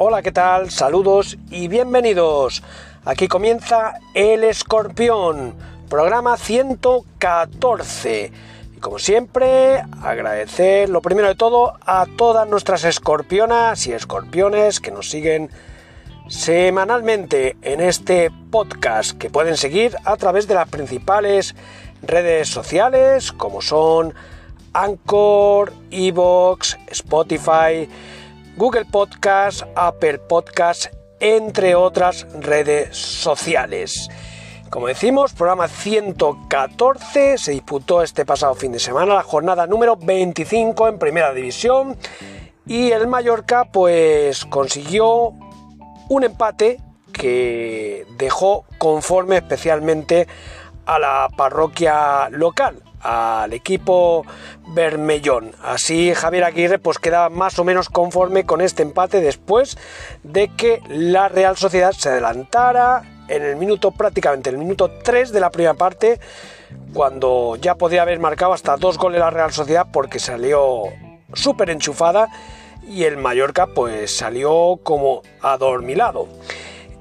Hola, ¿qué tal? Saludos y bienvenidos. Aquí comienza El Escorpión, programa 114. Y como siempre, agradecer lo primero de todo a todas nuestras escorpionas y escorpiones que nos siguen semanalmente en este podcast que pueden seguir a través de las principales redes sociales como son Anchor, Evox, Spotify, Google Podcast, Apple Podcast, entre otras redes sociales. Como decimos, programa 114 se disputó este pasado fin de semana la jornada número 25 en Primera División y el Mallorca pues consiguió un empate que dejó conforme especialmente a la parroquia local, al equipo Bermellón. Así Javier Aguirre pues queda más o menos conforme con este empate después de que la Real Sociedad se adelantara en el minuto prácticamente el minuto 3 de la primera parte cuando ya podría haber marcado hasta dos goles la Real Sociedad porque salió súper enchufada y el Mallorca pues salió como adormilado.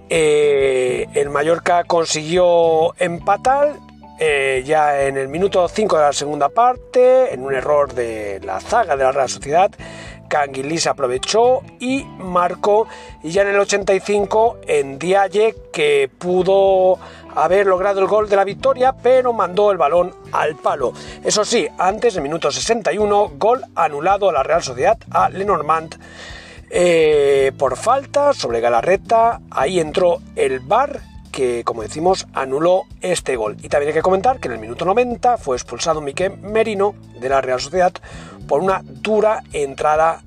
Eh, el Mallorca consiguió empatar eh, ya en el minuto 5 de la segunda parte, en un error de la zaga de la Real Sociedad, Canguilís aprovechó y marcó. Y ya en el 85 en Dialle que pudo haber logrado el gol de la victoria, pero mandó el balón al palo. Eso sí, antes, en minuto 61, gol anulado a la Real Sociedad a Lenormand. Eh, por falta sobre Galarreta, ahí entró el VAR que, como decimos, anuló este gol. Y también hay que comentar que en el minuto 90 fue expulsado Miquel Merino de la Real Sociedad por una dura entrada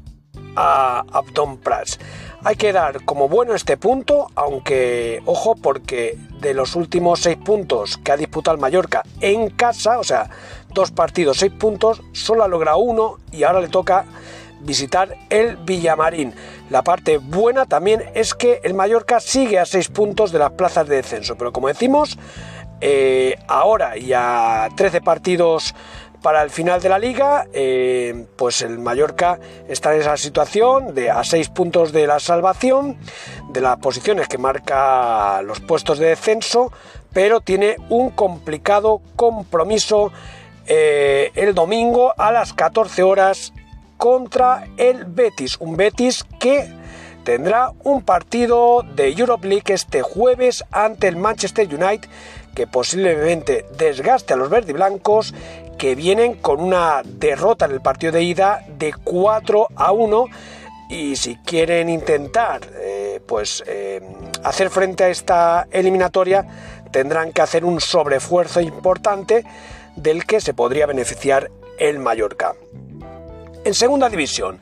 a Abdon Prats. Hay que dar como bueno este punto, aunque ojo porque de los últimos seis puntos que ha disputado el Mallorca en casa, o sea, dos partidos, seis puntos, solo ha logrado uno y ahora le toca visitar el Villamarín. La parte buena también es que el Mallorca sigue a seis puntos de las plazas de descenso, pero como decimos, eh, ahora y a 13 partidos para el final de la liga, eh, pues el Mallorca está en esa situación de a seis puntos de la salvación, de las posiciones que marca los puestos de descenso, pero tiene un complicado compromiso eh, el domingo a las 14 horas contra el Betis, un Betis que tendrá un partido de Europe League este jueves ante el Manchester United que posiblemente desgaste a los verdiblancos que vienen con una derrota en el partido de ida de 4 a 1 y si quieren intentar eh, pues eh, hacer frente a esta eliminatoria tendrán que hacer un sobreesfuerzo importante del que se podría beneficiar el Mallorca. En segunda división,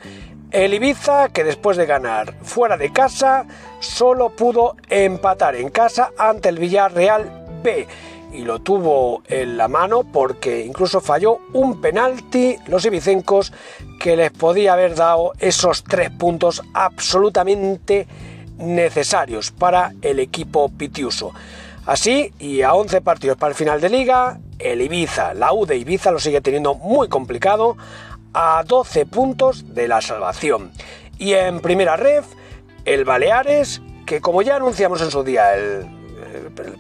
el Ibiza que después de ganar fuera de casa solo pudo empatar en casa ante el Villarreal B y lo tuvo en la mano porque incluso falló un penalti los ibicencos que les podía haber dado esos tres puntos absolutamente necesarios para el equipo pitiuso. Así, y a 11 partidos para el final de liga, el Ibiza, la U de Ibiza lo sigue teniendo muy complicado, a 12 puntos de la salvación. Y en primera ref, el Baleares, que como ya anunciamos en su día, el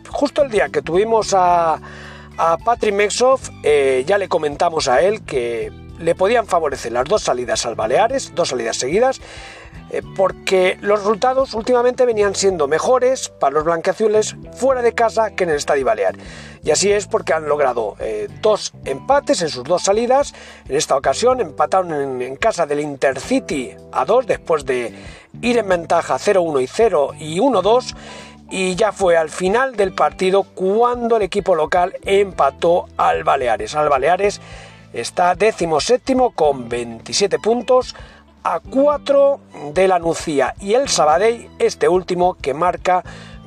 justo el día que tuvimos a, Patrick Mexoff, eh, ya le comentamos a él que le podían favorecer las dos salidas al Baleares, dos salidas seguidas, porque los resultados últimamente venían siendo mejores para los blanqueazules fuera de casa que en el Estadio Balear. Y así es porque han logrado eh, dos empates en sus dos salidas. En esta ocasión empataron en, casa del Intercity a dos después de ir en ventaja 0-1 y 0 y 1-2 y ya fue al final del partido cuando el equipo local empató al Baleares. Al Baleares está décimo séptimo con 27 puntos a 4 de la Nucía y el Sabadell, este último que marca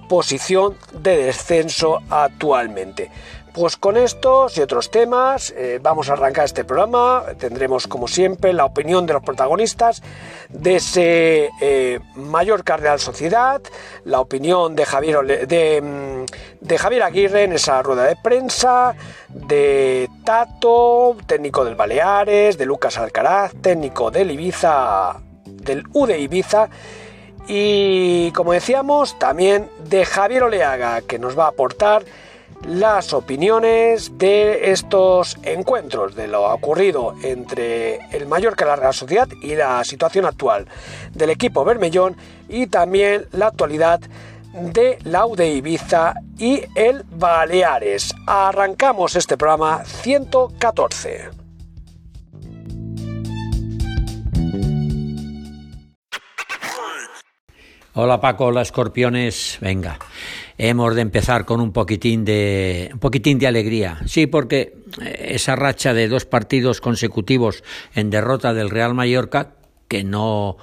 posición de descenso actualmente. Pues con estos y otros temas eh, vamos a arrancar este programa. Tendremos como siempre la opinión de los protagonistas de ese eh, mayor Real Sociedad, la opinión de Javier, de, mm, de Javier Aguirre en esa rueda de prensa, de Tato, técnico del Baleares, de Lucas Alcaraz, técnico del Ibiza, del U de Ibiza Y como decíamos, también de Javier Oleaga, que nos va a aportar las opiniones de estos encuentros, de lo ocurrido entre el Mallorca y la Sociedad y la situación actual del equipo Bermellón y también la actualidad de Laude Ibiza y el Baleares. Arrancamos este programa 114. Hola Paco, hola escorpiones, venga, hemos de empezar con un poquitín de un poquitín de alegría. Sí, porque eh, esa racha de dos partidos consecutivos en derrota del Real Mallorca, que no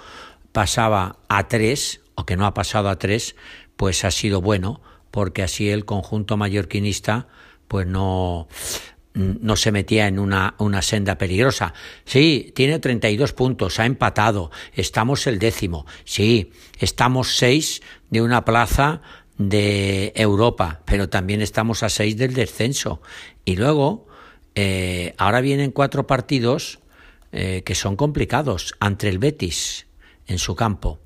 pasaba a tres, o que no ha pasado a tres, pues ha sido bueno, porque así el conjunto mallorquinista pues no, no se metía en una, una, senda peligrosa. Sí, tiene 32 puntos, ha empatado, estamos el décimo. Sí, estamos seis de una plaza de Europa, pero también estamos a seis del descenso. Y luego, eh, ahora vienen cuatro partidos eh, que son complicados ante el Betis en su campo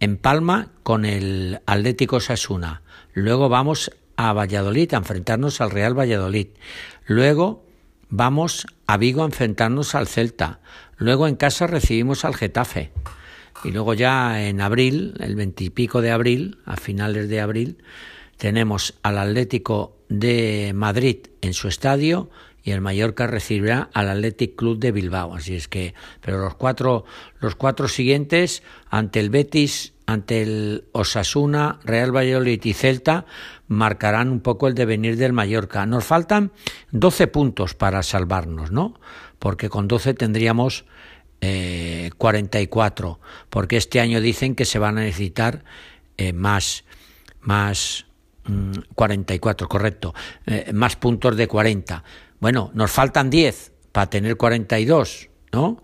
en Palma con el Atlético Sasuna. Luego vamos a Valladolid a enfrentarnos al Real Valladolid. Luego vamos a Vigo a enfrentarnos al Celta. Luego en casa recibimos al Getafe. Y luego ya en abril, el veintipico de abril, a finales de abril, tenemos al Atlético de Madrid en su estadio y el Mallorca recibirá al Athletic Club de Bilbao. Así es que, pero los cuatro, los cuatro siguientes, ante el Betis, ante el Osasuna, Real Valladolid y Celta, marcarán un poco el devenir del Mallorca. Nos faltan 12 puntos para salvarnos, ¿no? Porque con 12 tendríamos eh, 44, porque este año dicen que se van a necesitar eh, más, más 44, mm, correcto, eh, más puntos de 40. Bueno, nos faltan 10 para tener 42, ¿no?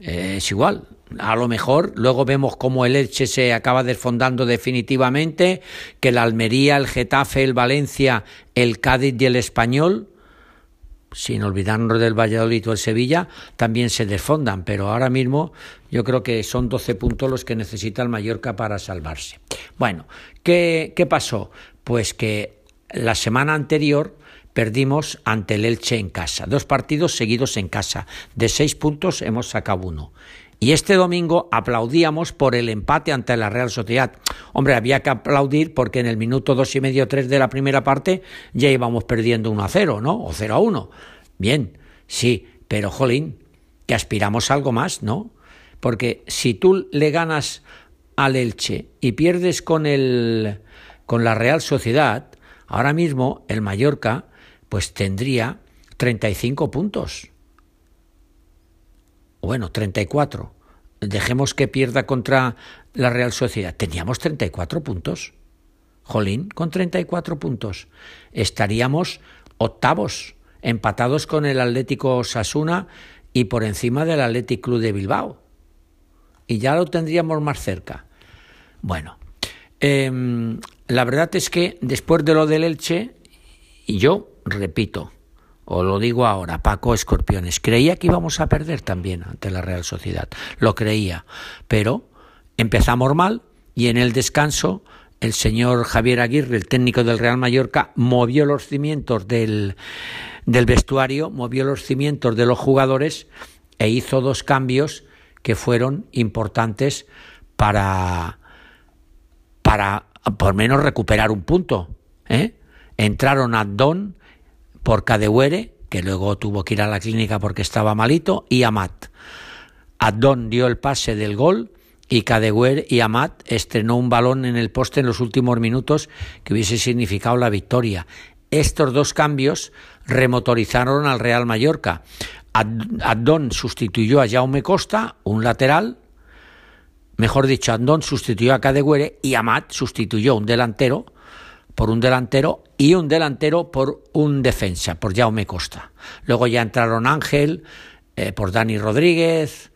Eh, es igual. A lo mejor luego vemos cómo el Elche se acaba desfondando definitivamente, que el Almería, el Getafe, el Valencia, el Cádiz y el Español, sin olvidarnos del Valladolid o el Sevilla, también se desfondan. Pero ahora mismo yo creo que son 12 puntos los que necesita el Mallorca para salvarse. Bueno, ¿qué, qué pasó? Pues que la semana anterior perdimos ante el Elche en casa. Dos partidos seguidos en casa. De seis puntos hemos sacado uno. Y este domingo aplaudíamos por el empate ante la Real Sociedad. Hombre, había que aplaudir porque en el minuto dos y medio, tres de la primera parte ya íbamos perdiendo 1 a 0, ¿no? O 0 a 1. Bien, sí, pero jolín, que aspiramos a algo más, ¿no? Porque si tú le ganas al Elche y pierdes con el con la Real Sociedad, ahora mismo el Mallorca pues tendría 35 puntos. Bueno, 34. Dejemos que pierda contra la Real Sociedad. Teníamos 34 puntos. Jolín, con 34 puntos. Estaríamos octavos, empatados con el Atlético Sasuna y por encima del Athletic Club de Bilbao. Y ya lo tendríamos más cerca. Bueno, em, la verdad es que después de lo del Elche, yo repito, o lo digo ahora, Paco Escorpiones, creía que íbamos a perder también ante la Real Sociedad, lo creía, pero empezamos mal y en el descanso el señor Javier Aguirre, el técnico del Real Mallorca, movió los cimientos del, del vestuario, movió los cimientos de los jugadores e hizo dos cambios que fueron importantes para, para por menos recuperar un punto. ¿eh? Entraron a Don por Cadehuere, que luego tuvo que ir a la clínica porque estaba malito, y Amat. Addon dio el pase del gol y Cadehuere y Amat estrenó un balón en el poste en los últimos minutos que hubiese significado la victoria. Estos dos cambios remotorizaron al Real Mallorca. Addon sustituyó a Jaume Costa, un lateral, mejor dicho, Addon sustituyó a Cadehuere y Amat sustituyó un delantero por un delantero y un delantero por un defensa, por Jaume Costa. Luego ya entraron Ángel, eh, por Dani Rodríguez,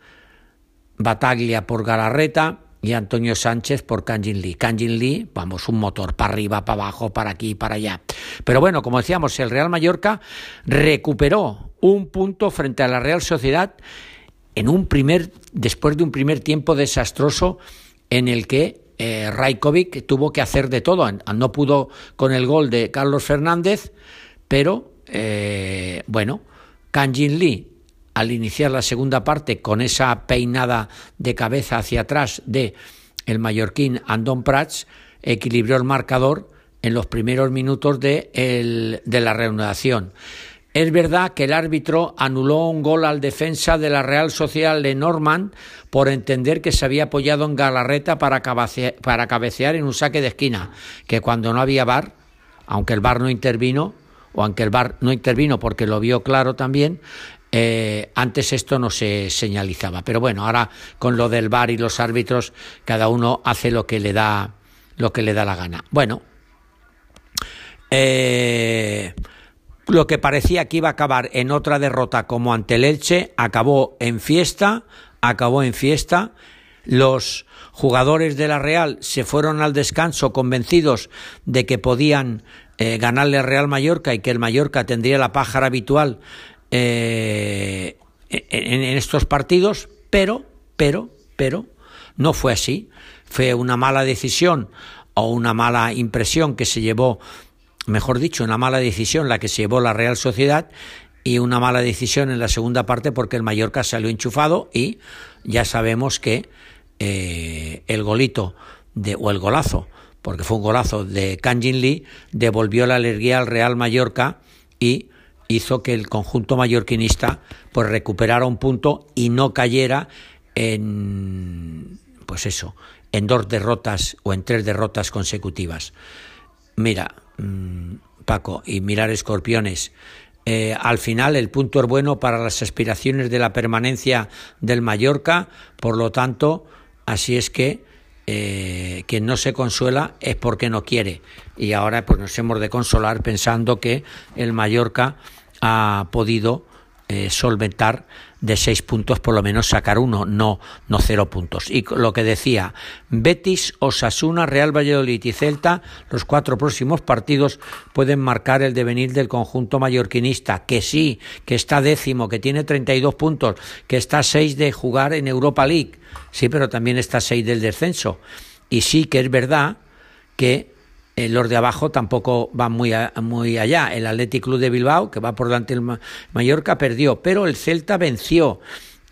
Bataglia por Galarreta y Antonio Sánchez por Kanjin Lee. Kanjin Lee, vamos, un motor para arriba, para abajo, para aquí, para allá. Pero bueno, como decíamos, el Real Mallorca recuperó un punto frente a la Real Sociedad en un primer, después de un primer tiempo desastroso en el que eh, Rajkovic tuvo que hacer de todo. No pudo con el gol de Carlos Fernández, pero eh, bueno, Kanjin Lee al iniciar la segunda parte con esa peinada de cabeza hacia atrás de el mallorquín Andón Prats equilibró el marcador en los primeros minutos de, de la reanudación. Es verdad que el árbitro anuló un gol al defensa de la Real Social de Norman por entender que se había apoyado en Galarreta para, cabecear en un saque de esquina, que cuando no había bar, aunque el bar no intervino, o aunque el bar no intervino porque lo vio claro también, eh, antes esto no se señalizaba. Pero bueno, ahora con lo del bar y los árbitros, cada uno hace lo que le da, lo que le da la gana. Bueno, eh, lo que parecía que iba a acabar en otra derrota como ante el Elche, acabó en fiesta, acabó en fiesta. Los jugadores de la Real se fueron al descanso convencidos de que podían eh, ganarle al Real Mallorca y que el Mallorca tendría la pájara habitual eh, en, en estos partidos, pero, pero, pero, no fue así. Fue una mala decisión o una mala impresión que se llevó mejor dicho, una mala decisión la que se llevó la Real Sociedad y una mala decisión en la segunda parte porque el Mallorca salió enchufado y ya sabemos que eh, el golito de, o el golazo, porque fue un golazo de Kanjin Lee, devolvió la alegría al Real Mallorca y hizo que el conjunto mallorquinista pues recuperara un punto y no cayera en pues eso, en dos derrotas o en tres derrotas consecutivas. Mira, Mm, Paco, y mirar escorpiones. Eh, al final el punto es bueno para las aspiraciones de la permanencia del Mallorca, por lo tanto, así es que eh, quien no se consuela es porque no quiere. Y ahora pues nos hemos de consolar pensando que el Mallorca ha podido eh, solventar de seis puntos por lo menos sacar uno, no, no cero puntos. Y lo que decía, Betis, Osasuna, Real Valladolid y Celta, los cuatro próximos partidos pueden marcar el devenir del conjunto mallorquinista, que sí, que está décimo, que tiene 32 puntos, que está seis de jugar en Europa League, sí, pero también está seis del descenso. Y sí que es verdad que eh, los de abajo tampoco van muy, muy allá. El Athletic Club de Bilbao, que va por delante del Mallorca, perdió, pero el Celta venció.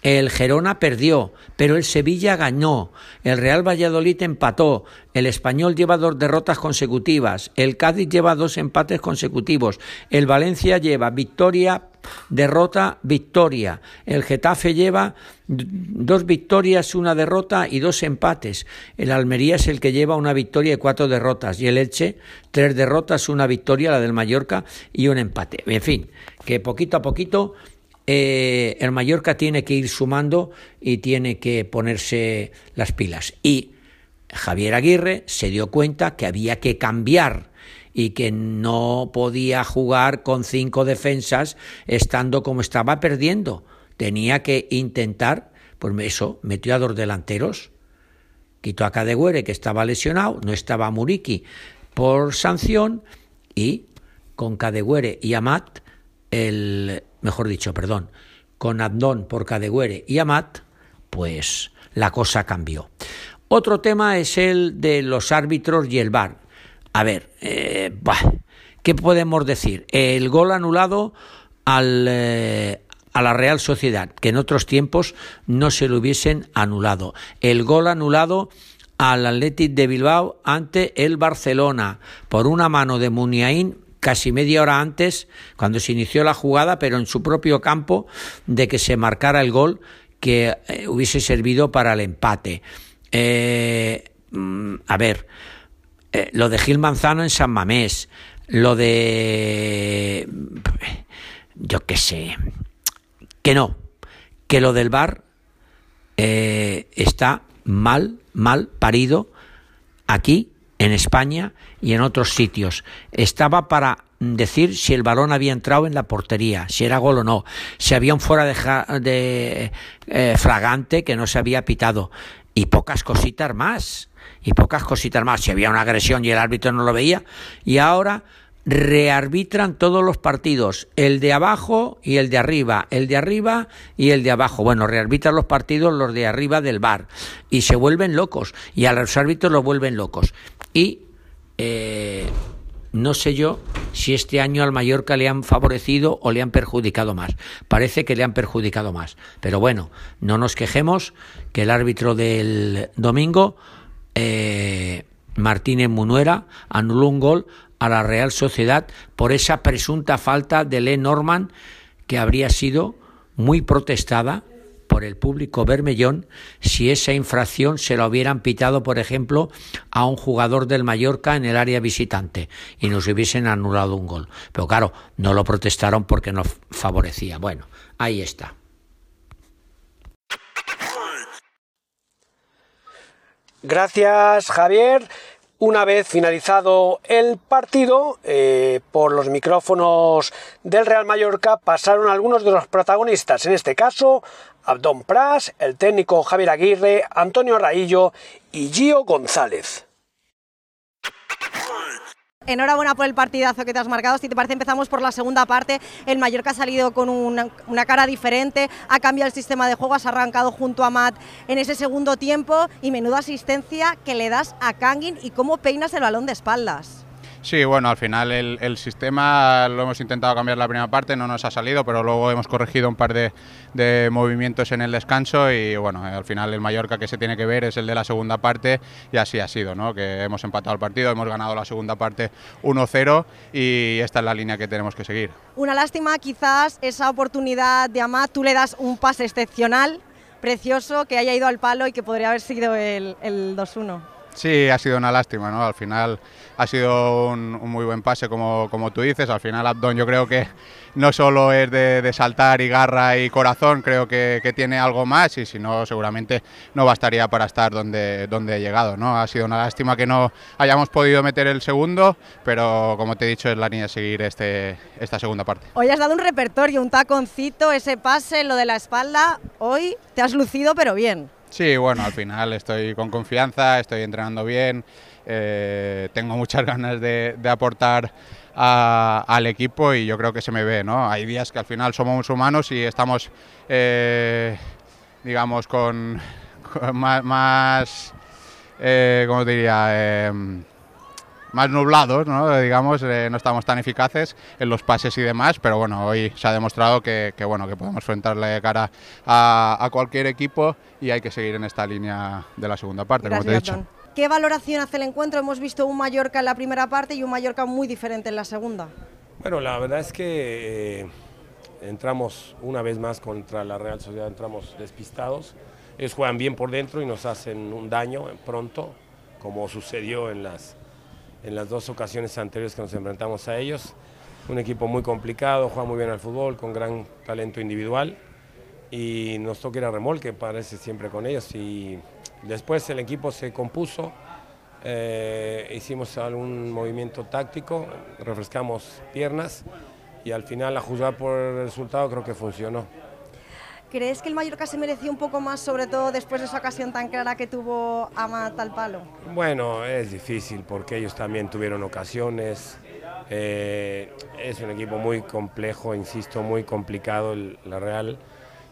El Gerona perdió, pero el Sevilla ganó. El Real Valladolid empató. El Español lleva dos derrotas consecutivas. El Cádiz lleva dos empates consecutivos. El Valencia lleva victoria, derrota, victoria. El Getafe lleva dos victorias, una derrota y dos empates. El Almería es el que lleva una victoria y cuatro derrotas. Y el Elche, tres derrotas, una victoria, la del Mallorca y un empate. En fin, que poquito a poquito eh, el Mallorca tiene que ir sumando y tiene que ponerse las pilas. Y Javier Aguirre se dio cuenta que había que cambiar y que no podía jugar con cinco defensas estando como estaba perdiendo. Tenía que intentar, pues eso, metió a dos delanteros, quitó a Cadegüere que estaba lesionado, no estaba Muriki por sanción y con Cadegüere y Amat el mejor dicho, perdón, con Abdón por Cadegüere y Amat, pues la cosa cambió. Otro tema es el de los árbitros y el VAR. A ver, eh, ¿qué podemos decir? El gol anulado al, eh, a la Real Sociedad, que en otros tiempos no se lo hubiesen anulado. El gol anulado al Athletic de Bilbao ante el Barcelona por una mano de Muniain casi media hora antes, cuando se inició la jugada, pero en su propio campo, de que se marcara el gol que eh, hubiese servido para el empate. Eh, mm, a ver, eh, lo de Gil Manzano en San Mamés, lo de... yo qué sé, que no, que lo del bar está mal, mal parido aquí en España y en otros sitios. Estaba para decir si el balón había entrado en la portería, si era gol o no, si había un fuera de, de eh, fragante que no se había pitado y pocas cositas más, y pocas cositas más, si había una agresión y el árbitro no lo veía, y ahora rearbitran todos los partidos, el de abajo y el de arriba, el de arriba y el de abajo. Bueno, rearbitran los partidos los de arriba del bar y se vuelven locos y a los árbitros los vuelven locos. Y eh, no sé yo si este año al Mallorca le han favorecido o le han perjudicado más. Parece que le han perjudicado más. Pero bueno, no nos quejemos que el árbitro del domingo, eh, Martínez Munuera, anuló un gol a la Real Sociedad por esa presunta falta de Le Norman que habría sido muy protestada por el público bermellón si esa infracción se la hubieran pitado, por ejemplo, a un jugador del Mallorca en el área visitante y nos hubiesen anulado un gol. Pero claro, no lo protestaron porque no favorecía. Bueno, ahí está. Gracias, Javier. Una vez finalizado el partido, eh, por los micrófonos del Real Mallorca pasaron algunos de los protagonistas, en este caso Abdón Pras, el técnico Javier Aguirre, Antonio Raillo y Gio González. Enhorabuena por el partidazo que te has marcado. Si te parece, empezamos por la segunda parte. El Mallorca ha salido con una, cara diferente, ha cambiado el sistema de juego, has arrancado junto a Matt en ese segundo tiempo y menuda asistencia que le das a Kangin y cómo peinas el balón de espaldas. Sí, bueno, al final el, sistema lo hemos intentado cambiar la primera parte, no nos ha salido, pero luego hemos corregido un par de, movimientos en el descanso y bueno, al final el Mallorca que se tiene que ver es el de la segunda parte y así ha sido, ¿no? que hemos empatado el partido, hemos ganado la segunda parte 1-0 y esta es la línea que tenemos que seguir. Una lástima quizás esa oportunidad de Amat, tú le das un pase excepcional, precioso, que haya ido al palo y que podría haber sido el, el 2-1. Sí, ha sido una lástima, ¿no? Al final ha sido un, muy buen pase, como, como, tú dices. Al final Abdón yo creo que no solo es de, saltar y garra y corazón, creo que, tiene algo más y si no, seguramente no bastaría para estar donde, donde he llegado, ¿no? Ha sido una lástima que no hayamos podido meter el segundo, pero como te he dicho, es la niña seguir este, esta segunda parte. Hoy has dado un repertorio, un taconcito, ese pase, lo de la espalda. Hoy te has lucido, pero bien. Sí, bueno, al final estoy con confianza, estoy entrenando bien, eh, tengo muchas ganas de, aportar al equipo y yo creo que se me ve, ¿no? Hay días que al final somos humanos y estamos, eh, digamos, con, más, más eh, ¿cómo diría? Más nublados, ¿no? digamos, eh, no estamos tan eficaces en los pases y demás, pero bueno, hoy se ha demostrado que, bueno, que podemos enfrentarle de cara a, cualquier equipo y hay que seguir en esta línea de la segunda parte, como te he dicho. ¿Qué valoración hace el encuentro? Hemos visto un Mallorca en la primera parte y un Mallorca muy diferente en la segunda. Bueno, la verdad es que eh, entramos una vez más contra la Real Sociedad, entramos despistados. Ellos juegan bien por dentro y nos hacen un daño pronto, como sucedió en las en las dos ocasiones anteriores que nos enfrentamos a ellos. Un equipo muy complicado, juega muy bien al fútbol, con gran talento individual y nos toca ir a remolque, parece siempre con ellos. Y después el equipo se compuso, eh, hicimos algún movimiento táctico, refrescamos piernas y al final, a juzgar por el resultado, creo que funcionó. ¿Crees que el Mallorca se mereció un poco más, sobre todo después de esa ocasión tan clara que tuvo Amat al palo? Bueno, es difícil porque ellos también tuvieron ocasiones. Eh, es un equipo muy complejo, insisto, muy complicado la Real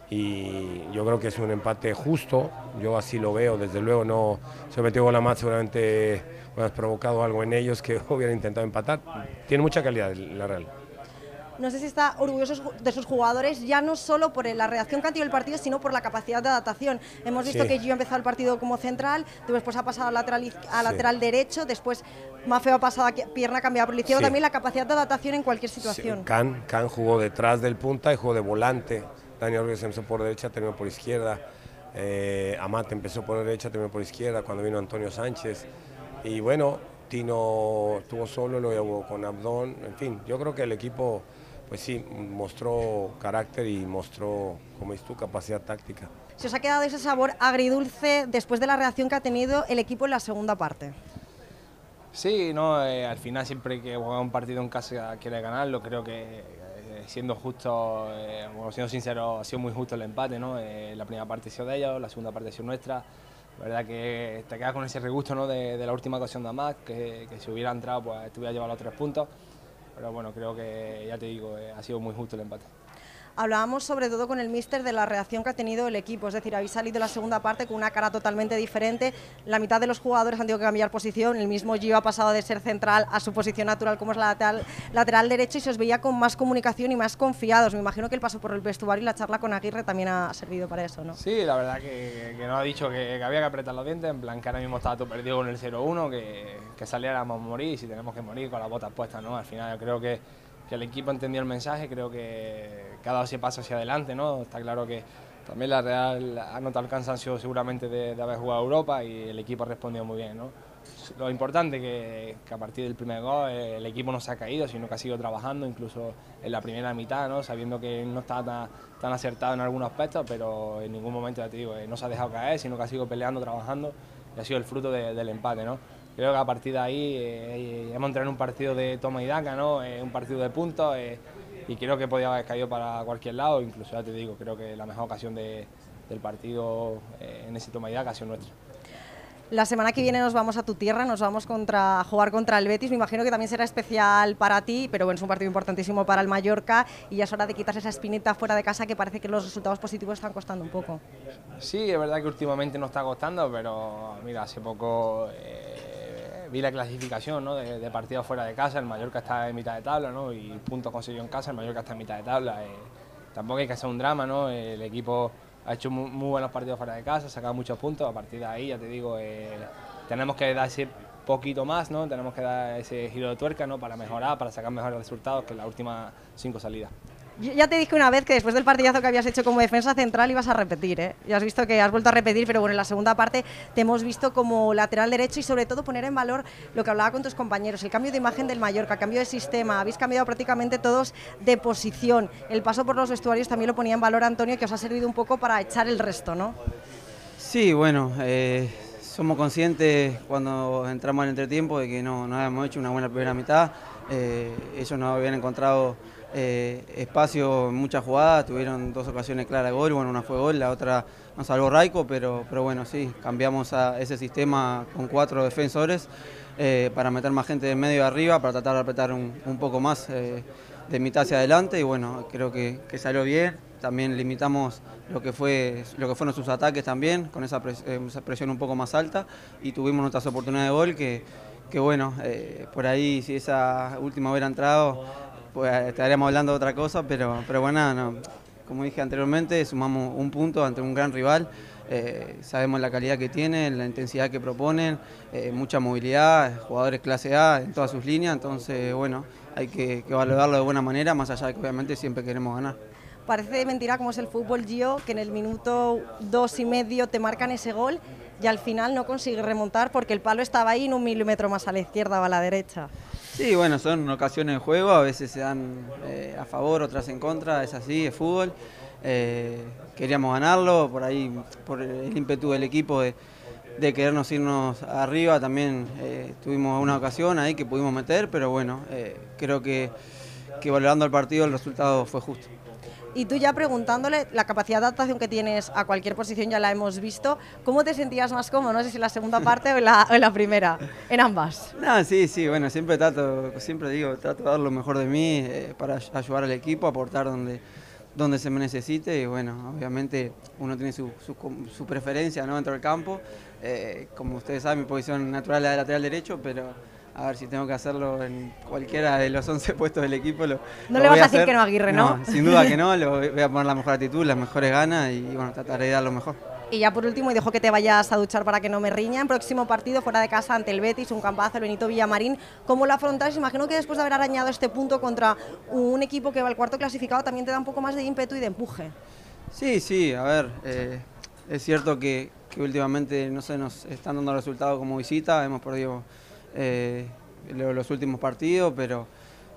y yo creo que es un empate justo, yo así lo veo, desde luego no se metió con la más seguramente hubieras provocado algo en ellos que hubieran intentado empatar. Tiene mucha calidad la Real no sé si está orgulloso de sus jugadores, ya no solo por la reacción que han tenido el partido, sino por la capacidad de adaptación. Hemos visto que Gio ha empezado el partido como central, después ha pasado a lateral, a lateral derecho, después Mafeo ha pasado a pierna cambiada por izquierda, también la capacidad de adaptación en cualquier situación. Can, Can jugó detrás del punta y jugó de volante. Daniel Ortiz empezó por derecha, terminó por izquierda. Eh, Amate empezó por derecha, terminó por izquierda cuando vino Antonio Sánchez. Y bueno, Tino estuvo solo, luego con Abdón. En fin, yo creo que el equipo pues sí, mostró carácter y mostró, como dices tú, capacidad táctica. ¿Se os ha quedado ese sabor agridulce después de la reacción que ha tenido el equipo en la segunda parte? Sí, no, eh, al final siempre que juega un partido en casa quiere ganarlo, creo que eh, siendo justo, eh, siendo sincero, ha sido muy justo el empate, ¿no? la primera parte ha sido de ellos, la segunda parte ha sido nuestra. La verdad que te quedas con ese regusto ¿no? de, la última ocasión de Amat, que, que si hubiera entrado pues te hubiera llevado los tres puntos pero bueno, creo que ya te digo, eh, ha sido muy justo el empate. Hablábamos sobre todo con el míster de la reacción que ha tenido el equipo, es decir, habéis salido la segunda parte con una cara totalmente diferente, la mitad de los jugadores han tenido que cambiar posición, el mismo Gio ha pasado de ser central a su posición natural como es la lateral, lateral derecho y se os veía con más comunicación y más confiados. Me imagino que el paso por el vestuario y la charla con Aguirre también ha servido para eso, ¿no? Sí, la verdad que, que nos ha dicho que, había que apretar los dientes, en plan que ahora mismo estaba todo perdido con el 0-1, que, que saliéramos a morir y si tenemos que morir con las botas puestas, ¿no? Al final yo creo que que el equipo entendió el mensaje, creo que cada ese paso hacia adelante, ¿no? Está claro que también la Real ha notado el cansancio seguramente de, haber jugado Europa y el equipo ha respondido muy bien, ¿no? Lo importante que, que a partir del primer gol eh, el equipo no se ha caído, sino que ha seguido trabajando, incluso en la primera mitad, ¿no? sabiendo que no estaba tan, acertado en algunos aspectos, pero en ningún momento, ya te eh, no se ha dejado caer, sino que ha seguido peleando, trabajando y ha sido el fruto del empate. ¿no? Creo que a partir de ahí eh, hemos entrado en un partido de toma y daca, ¿no? Eh, un partido de puntos eh, y creo que podía haber caído para cualquier lado, incluso ya te digo, creo que la mejor ocasión del partido en ese toma y daca ha sido nuestra. La semana que viene nos vamos a tu tierra, nos vamos contra, a jugar contra el Betis. Me imagino que también será especial para ti, pero bueno, es un partido importantísimo para el Mallorca y ya es hora de quitarse esa espinita fuera de casa que parece que los resultados positivos están costando un poco. Sí, es verdad que últimamente no está costando, pero mira, hace poco vi la clasificación ¿no? de, partidos fuera de casa, el Mallorca está en mitad de tabla ¿no? y punto consiguió en casa, el Mallorca está en mitad de tabla. Eh, tampoco hay que hacer un drama, ¿no? el equipo ha hecho muy, buenos partidos fuera de casa, ha sacado muchos puntos, a partir de ahí ya te digo, tenemos que dar ese poquito más, ¿no? tenemos que dar ese giro de tuerca ¿no? para mejorar, para sacar mejores resultados que las últimas cinco salidas ya te dije una vez que después del partidazo que habías hecho como defensa central ibas a repetir, ¿eh? Ya has visto que has vuelto a repetir, pero bueno, en la segunda parte te hemos visto como lateral derecho y sobre todo poner en valor lo que hablaba con tus compañeros, el cambio de imagen del Mallorca, cambio de sistema, habéis cambiado prácticamente todos de posición. El paso por los vestuarios también lo ponía en valor Antonio, que os ha servido un poco para echar el resto, ¿no? Sí, bueno, eh, somos conscientes cuando entramos al entretiempo de que no, no habíamos hecho una buena primera mitad. Eh, ellos no habían encontrado eh, espacio en muchas jugadas, tuvieron dos ocasiones claras gol, bueno, una fue gol, la otra nos salvó Raico, pero, pero bueno, sí, cambiamos a ese sistema con cuatro defensores eh, para meter más gente de medio arriba, para tratar de apretar un, poco más eh, de mitad hacia adelante y bueno, creo que, salió bien. También limitamos lo que, fue, lo que fueron sus ataques también, con esa, presión un poco más alta y tuvimos nuestras oportunidades de gol que, que bueno, por ahí si esa última hubiera entrado pues estaríamos hablando de otra cosa, pero, pero bueno, como dije anteriormente, sumamos un punto ante un gran rival. Eh, sabemos la calidad que tienen, la intensidad que proponen, eh, mucha movilidad, jugadores clase A en todas sus líneas, entonces bueno, hay que, valorarlo de buena manera, más allá de que obviamente siempre queremos ganar. Parece mentira como es el fútbol, Gio, que en el minuto dos y medio te marcan ese gol y al final no consigues remontar porque el palo estaba ahí en un milímetro más a la izquierda o a la derecha. Sí, bueno, son ocasiones de juego, a veces se dan eh, a favor, otras en contra, es así, es fútbol. Eh, queríamos ganarlo, por ahí, por el ímpetu del equipo de, querernos irnos arriba, también eh, tuvimos una ocasión ahí que pudimos meter, pero bueno, creo que, que valorando el partido el resultado fue justo. Y tú ya preguntándole, la capacidad de adaptación que tienes a cualquier posición ya la hemos visto, ¿cómo te sentías más cómodo? No sé si en la segunda parte o en la, primera, en ambas. No, sí, sí, bueno, siempre trato, siempre digo, trato de dar lo mejor de mí eh, para ayudar al equipo, aportar donde, donde se me necesite y bueno, obviamente uno tiene su, su, preferencia ¿no? dentro del campo. Eh, como ustedes saben, mi posición natural es de lateral derecho, pero a ver si tengo que hacerlo en cualquiera de los 11 puestos del equipo. Lo, no le vas a decir que no Aguirre, ¿no? Sin duda que no, lo voy a poner la mejor actitud, las mejores ganas y bueno, trataré de dar lo mejor. Y ya por último, y dejo que te vayas a duchar para que no me riñan, próximo partido fuera de casa ante el Betis, un campazo, el Benito Villamarín. ¿Cómo lo afrontáis? Imagino que después de haber arañado este punto contra un equipo que va al cuarto clasificado también te da un poco más de ímpetu y de empuje. Sí, sí, a ver, eh, es cierto que, que últimamente no se nos están dando resultados como visita, hemos perdido eh, los últimos partidos, pero,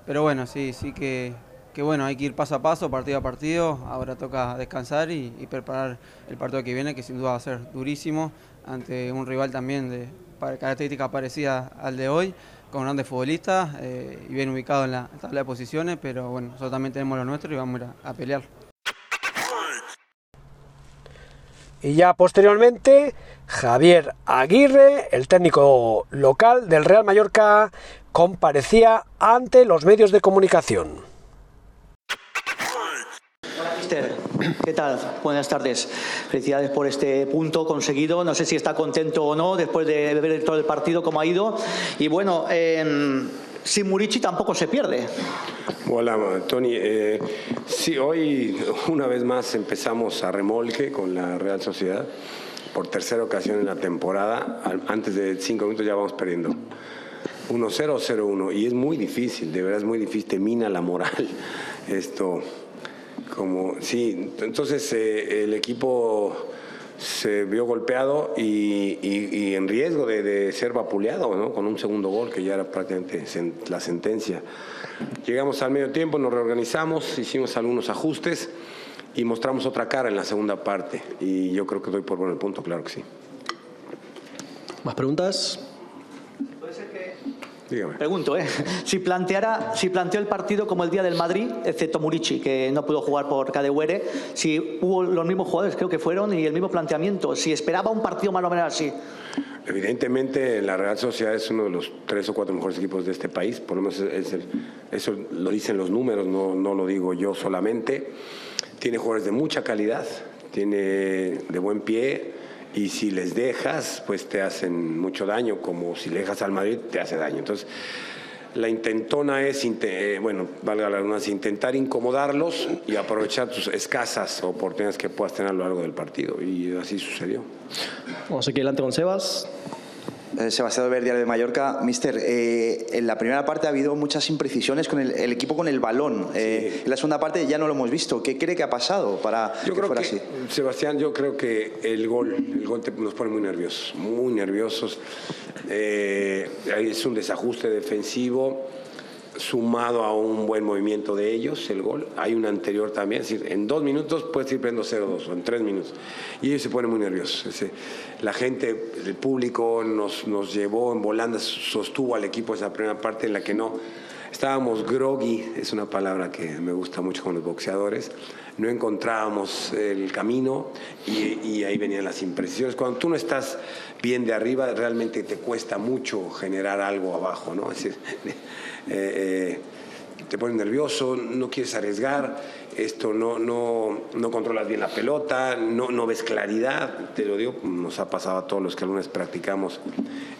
pero bueno, sí, sí que, que, bueno, hay que ir paso a paso, partido a partido, ahora toca descansar y, preparar el partido que viene, que sin duda va a ser durísimo, ante un rival también de características parecidas al de hoy, con grandes futbolistas eh, y bien ubicado en la tabla de posiciones, pero bueno, nosotros también tenemos lo nuestro y vamos a, a pelear. Y ya posteriormente, Javier Aguirre, el técnico local del Real Mallorca, comparecía ante los medios de comunicación. ¿Qué tal? Buenas tardes. Felicidades por este punto conseguido. No sé si está contento o no después de ver todo el partido, cómo ha ido. Y bueno, eh, sin Murici tampoco se pierde. Hola, Tony. Eh, sí, hoy una vez más empezamos a remolque con la Real Sociedad. Por tercera ocasión en la temporada. Antes de cinco minutos ya vamos perdiendo. 1-0 0-1. Y es muy difícil, de verdad es muy difícil. Te mina la moral esto como sí entonces eh, el equipo se vio golpeado y, y, y en riesgo de, de, ser vapuleado ¿no? con un segundo gol que ya era prácticamente la sentencia llegamos al medio tiempo nos reorganizamos hicimos algunos ajustes y mostramos otra cara en la segunda parte y yo creo que doy por bueno el punto claro que sí más preguntas Dígame. Pregunto, ¿eh? Si, planteara, si planteó el partido como el día del Madrid, excepto Murici, que no pudo jugar por Cadewere, si hubo los mismos jugadores, creo que fueron, y el mismo planteamiento, si esperaba un partido más o menos así. Evidentemente, la Real Sociedad es uno de los tres o cuatro mejores equipos de este país, por lo menos es el, eso lo dicen los números, no, no lo digo yo solamente. Tiene jugadores de mucha calidad, tiene de buen pie y si les dejas, pues te hacen mucho daño, como si le dejas al Madrid, te hace daño. Entonces, la intentona es, eh, bueno, valga la redundancia, intentar incomodarlos y aprovechar tus escasas oportunidades que puedas tener a lo largo del partido. Y así sucedió. Vamos aquí adelante con Sebas. Eh, Sebastián Ver, Diario de Mallorca. Mister, eh, en la primera parte ha habido muchas imprecisiones con el, el equipo con el balón. Eh, Sí. En la segunda parte ya no lo hemos visto. ¿Qué cree que ha pasado para Yo que creo fuera que, así? Sebastián, yo creo que el gol, el gol te- nos pone muy nerviosos, muy nerviosos. Eh, es un desajuste defensivo sumado a un buen movimiento de ellos, el gol. Hay un anterior también, es decir, en dos minutos puedes ir perdiendo 0-2 o en tres minutos. Y ellos se ponen muy nerviosos. La gente, el público nos, nos llevó en volandas, sostuvo al equipo esa primera parte en la que no Estábamos groggy, es una palabra que me gusta mucho con los boxeadores. No encontrábamos el camino y, y ahí venían las imprecisiones. Cuando tú no estás bien de arriba, realmente te cuesta mucho generar algo abajo, ¿no? Es decir, eh, eh, te pones nervioso, no quieres arriesgar, esto no, no, no controlas bien la pelota, no, no ves claridad, te lo digo, nos ha pasado a todos los que alguna vez practicamos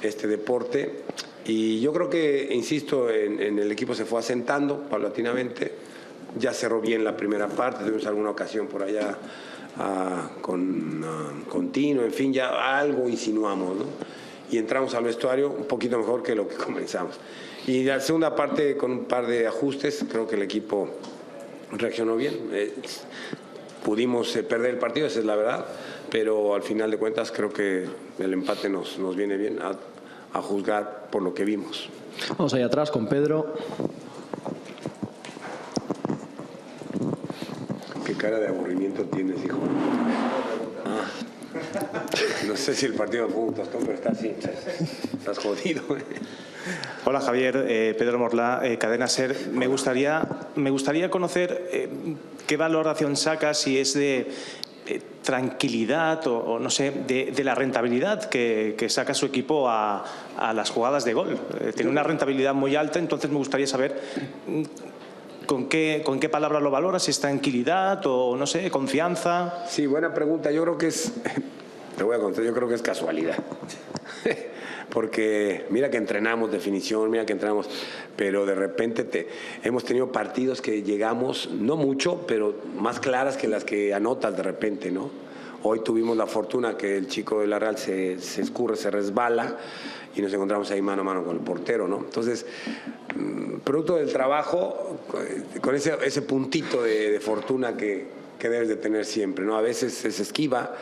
este deporte. Y yo creo que, insisto, en, en el equipo se fue asentando paulatinamente, ya cerró bien la primera parte, tuvimos alguna ocasión por allá ah, con, ah, con Tino, en fin, ya algo insinuamos, ¿no? Y entramos al vestuario un poquito mejor que lo que comenzamos. Y la segunda parte, con un par de ajustes, creo que el equipo reaccionó bien. Eh, pudimos eh, perder el partido, esa es la verdad, pero al final de cuentas creo que el empate nos, nos viene bien a, a juzgar por lo que vimos. Vamos allá atrás con Pedro. ¿Qué cara de aburrimiento tienes, hijo? No sé si el partido un tostón, pero estás, así, estás jodido. ¿eh? Hola Javier, eh, Pedro Morlá, eh, Cadena Ser. Me gustaría, me gustaría conocer eh, qué valoración sacas, si es de eh, tranquilidad o, o no sé, de, de la rentabilidad que, que saca su equipo a, a las jugadas de gol. Eh, tiene una rentabilidad muy alta, entonces me gustaría saber mm, con qué, con qué palabra lo valoras, si es tranquilidad o no sé, confianza. Sí, buena pregunta. Yo creo que es, te voy a contar, yo creo que es casualidad. Porque mira que entrenamos definición, mira que entrenamos, pero de repente te, hemos tenido partidos que llegamos, no mucho, pero más claras que las que anotas de repente, ¿no? Hoy tuvimos la fortuna que el chico de la Real se, se escurre, se resbala y nos encontramos ahí mano a mano con el portero, ¿no? Entonces, mm, producto del trabajo, eh, con ese, ese puntito de, de fortuna que, que debes de tener siempre, ¿no? A veces se esquiva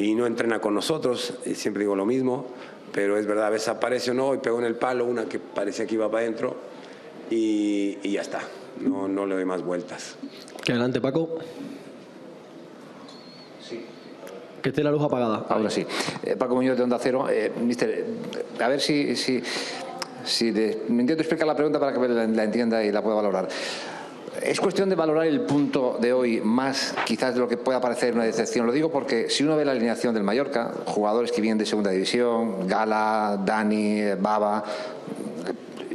y no entrena con nosotros, y siempre digo lo mismo, pero es verdad, a veces aparece o no y pegó en el palo una que parecía que iba para adentro y, y ya está, no, no le doy más vueltas. Que adelante, Paco. Que esté la luz apagada. Ahora sí. Eh, Paco Muñoz de Onda Cero. Eh, mister, eh, a ver si, si, si de- me intento explicar la pregunta para que la, la entienda y la pueda valorar. Es cuestión de valorar el punto de hoy más quizás de lo que pueda parecer una decepción. Lo digo porque si uno ve la alineación del Mallorca, jugadores que vienen de segunda división, Gala, Dani, Baba,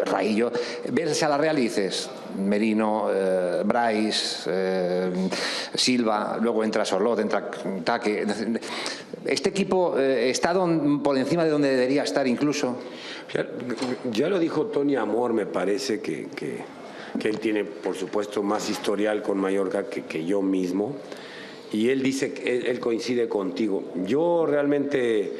Raillo, ves a la Real y dices, Merino, eh, Bryce, eh, Silva, luego entra Sorlot, entra Taque. ¿Este equipo eh, está don, por encima de donde debería estar incluso? Ya, lo dijo Tony Amor, me parece que, que, él tiene, por supuesto, más historial con Mallorca que, yo mismo. Y él dice que él, coincide contigo. Yo realmente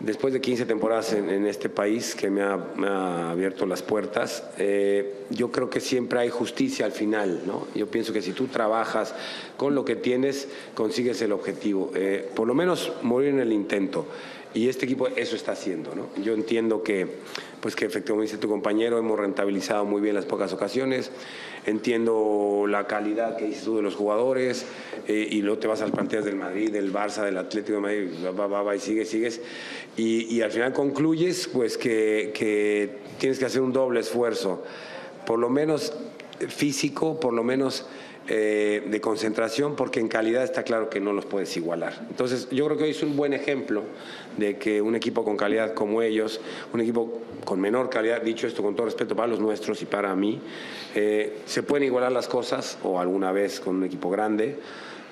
después de 15 temporadas en, este país que me ha, me ha, abierto las puertas, eh, yo creo que siempre hay justicia al final. ¿no? Yo pienso que si tú trabajas con lo que tienes, consigues el objetivo. Eh, por lo menos morir en el intento. Y este equipo eso está haciendo. ¿no? Yo entiendo que, pues que efectivamente dice tu compañero, hemos rentabilizado muy bien las pocas ocasiones. Entiendo la calidad que dices tú de los jugadores eh, y luego te vas a las plantillas del Madrid, del Barça, del Atlético de Madrid, va, va, va y sigues, sigues. Y, y al final concluyes pues que, que tienes que hacer un doble esfuerzo, por lo menos físico, por lo menos eh, de concentración, porque en calidad está claro que no los puedes igualar. Entonces, yo creo que hoy es un buen ejemplo de que un equipo con calidad como ellos, un equipo con menor calidad, dicho esto con todo respeto para los nuestros y para mí, eh, se pueden igualar las cosas, o alguna vez con un equipo grande.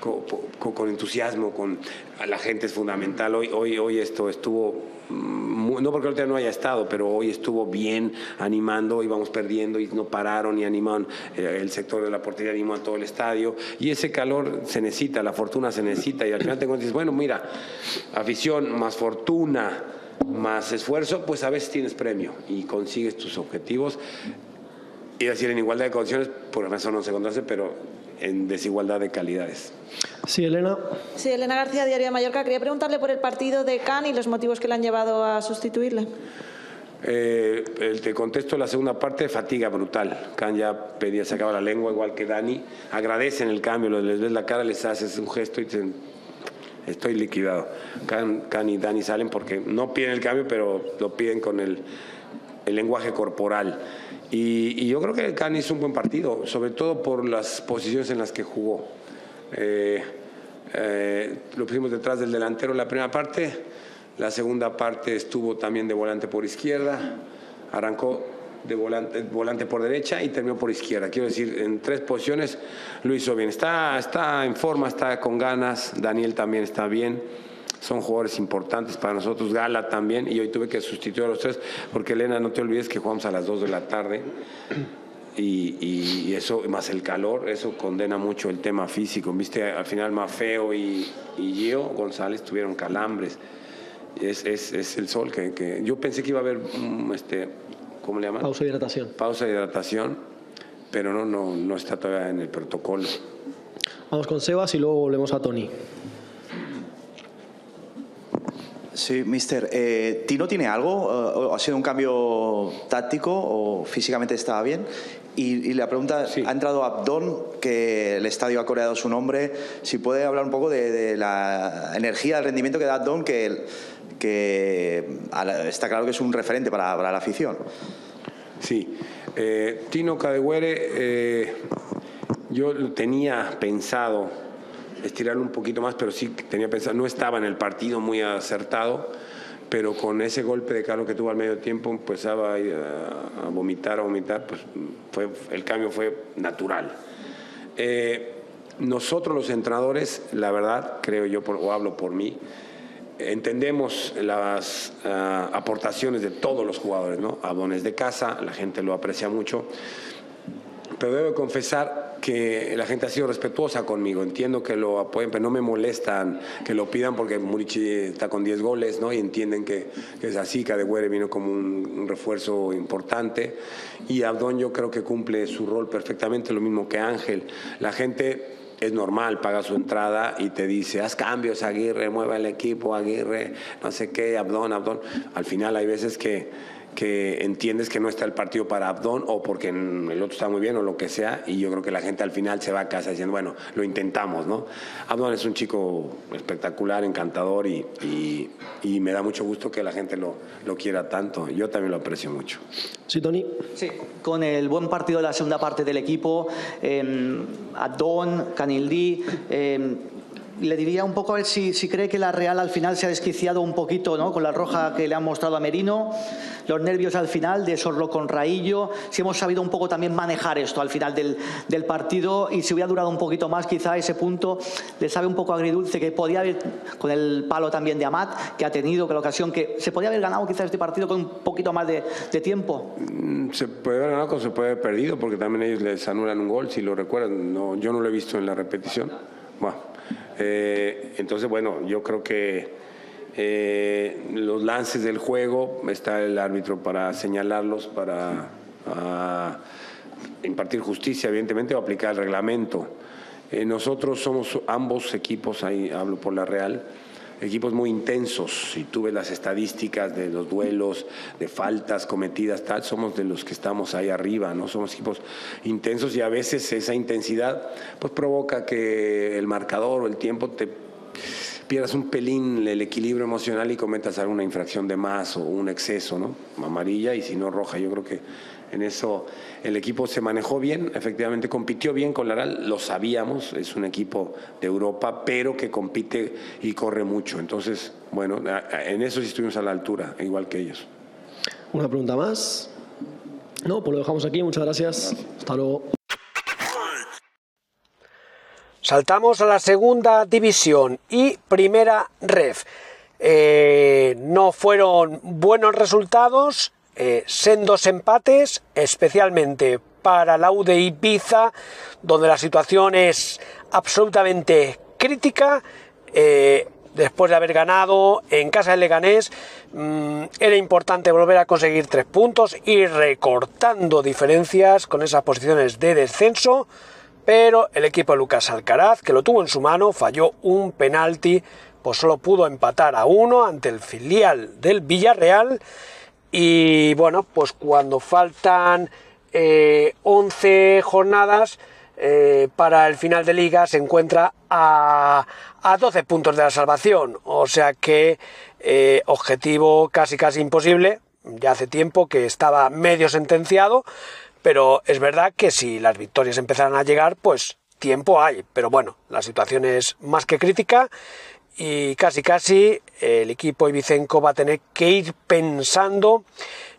Con, entusiasmo, con la gente es fundamental. Hoy, hoy, hoy esto estuvo, no porque ahorita no haya estado, pero hoy estuvo bien animando, íbamos perdiendo y no pararon y animaron. Eh, el sector de la portería animó a todo el estadio. Y ese calor se necesita, la fortuna se necesita. Y al final te encuentras, bueno, mira, afición más fortuna, más esfuerzo, pues a veces tienes premio y consigues tus objetivos. Y decir en igualdad de condiciones, por razón no se encontrase, pero en desigualdad de calidades. Sí, Elena. Sí, Elena García, Diario de Mallorca. Quería preguntarle por el partido de Can y los motivos que le han llevado a sustituirle. Eh, el, te contesto la segunda parte, fatiga brutal. Can ya pedía, sacaba la lengua, igual que Dani. Agradecen el cambio, les ves la cara, les haces un gesto y dicen, estoy liquidado. Can, Can y Dani salen porque no piden el cambio, pero lo piden con el, el lenguaje corporal. Y, yo creo que Can hizo un buen partido, sobre todo por las posiciones en las que jugó. Eh, eh, lo pusimos detrás del delantero en la primera parte, la segunda parte estuvo también de volante por izquierda, arrancó de volante, volante por derecha y terminó por izquierda. Quiero decir, en tres posiciones lo hizo bien. Está, está en forma, está con ganas, Daniel también está bien son jugadores importantes para nosotros, Gala también, y hoy tuve que sustituir a los tres, porque Elena, no te olvides que jugamos a las 2 de la tarde. Y, y, eso, más el calor, eso condena mucho el tema físico. Viste, al final Mafeo y, y Gio González tuvieron calambres. Es, es, es el sol que, que, Yo pensé que iba a haber, um, este, ¿cómo le llaman? Pausa de hidratación. Pausa de hidratación, pero no, no, no está todavía en el protocolo. Vamos con Sebas y luego volvemos a Tony. Sí, mister. Eh, ¿Tino tiene algo? ¿Ha sido un cambio táctico o físicamente estaba bien? Y, y la pregunta, sí. ha entrado Abdón, que el estadio ha coreado su nombre. Si puede hablar un poco de, de la energía, del rendimiento que da Abdón, que, que está claro que es un referente para, para la afición. Sí. Eh, Tino Cadegüere, eh, yo tenía pensado estirarlo un poquito más, pero sí tenía pensado, no estaba en el partido muy acertado, pero con ese golpe de calor que tuvo al medio tiempo empezaba a, vomitar, a vomitar, pues fue, el cambio fue natural. Eh, nosotros los entrenadores, la verdad, creo yo, o hablo por mí, entendemos las uh, aportaciones de todos los jugadores, ¿no? Abones de casa, la gente lo aprecia mucho, pero debo confesar que la gente ha sido respetuosa conmigo. Entiendo que lo apoyen, pero no me molestan que lo pidan porque Murici está con 10 goles, ¿no? Y entienden que, que es así, que Adegüere vino como un, un, refuerzo importante. Y Abdón yo creo que cumple su rol perfectamente, lo mismo que Ángel. La gente es normal, paga su entrada y te dice, haz cambios, Aguirre, mueva el equipo, Aguirre, no sé qué, Abdón, Abdón. Al final hay veces que que entiendes que no está el partido para Abdón o porque el otro está muy bien o lo que sea y yo creo que la gente al final se va a casa diciendo, bueno, lo intentamos, ¿no? Abdón es un chico espectacular, encantador y, y, me da mucho gusto que la gente lo, lo, quiera tanto. Yo también lo aprecio mucho. Sí, Tony. Sí, con el buen partido de la segunda parte del equipo, eh, Abdón, Canildí, eh, le diría un poco a ver si, si, cree que la Real al final se ha desquiciado un poquito ¿no? con la roja que le han mostrado a Merino, los nervios al final de Sorlo con Raillo, si hemos sabido un poco también manejar esto al final del, del, partido y si hubiera durado un poquito más quizá ese punto le sabe un poco agridulce que podía haber, con el palo también de Amat que ha tenido, con la ocasión que se podía haber ganado quizá este partido con un poquito más de, de tiempo. Mm, se puede haber ganado, se puede haber perdido porque también ellos les anulan un gol, si lo recuerdan, no, yo no lo he visto en la repetición. Bueno eh, entonces, bueno, yo creo que eh, los lances del juego está el árbitro para señalarlos, para impartir justicia, evidentemente, o aplicar el reglamento. Eh, nosotros somos ambos equipos, ahí hablo por la Real, equipos muy intensos. Si tú ves las estadísticas de los duelos, de faltas cometidas, tal, somos de los que estamos ahí arriba, ¿no? Somos equipos intensos y a veces esa intensidad pues provoca que el marcador o el tiempo te pierdas un pelín el equilibrio emocional y cometas alguna infracción de más o un exceso, ¿no? Amarilla y si no roja. Yo creo que en eso el equipo se manejó bien, efectivamente compitió bien con Laral, lo sabíamos, es un equipo de Europa, pero que compite y corre mucho. Entonces, bueno, en eso sí estuvimos a la altura, igual que ellos. Una pregunta más. No, pues lo dejamos aquí. Muchas gracias. Hasta luego. Saltamos a la segunda división y primera ref. Eh, no fueron buenos resultados eh, sendos empates, especialmente para la UD Ibiza, donde la situación es absolutamente crítica. Eh, después de haber ganado en casa de Leganés, mm, era importante volver a conseguir tres puntos y recortando diferencias con esas posiciones de descenso. Pero el equipo de Lucas Alcaraz, que lo tuvo en su mano, falló un penalti, pues solo pudo empatar a uno ante el filial del Villarreal y bueno, pues cuando faltan 11 eh, jornadas eh, para el final de liga se encuentra a, a 12 puntos de la salvación. O sea que eh, objetivo casi casi imposible. Ya hace tiempo que estaba medio sentenciado. Pero es verdad que si las victorias empezaran a llegar, pues tiempo hay. Pero bueno, la situación es más que crítica y casi casi el equipo ibicenco va a tener que ir pensando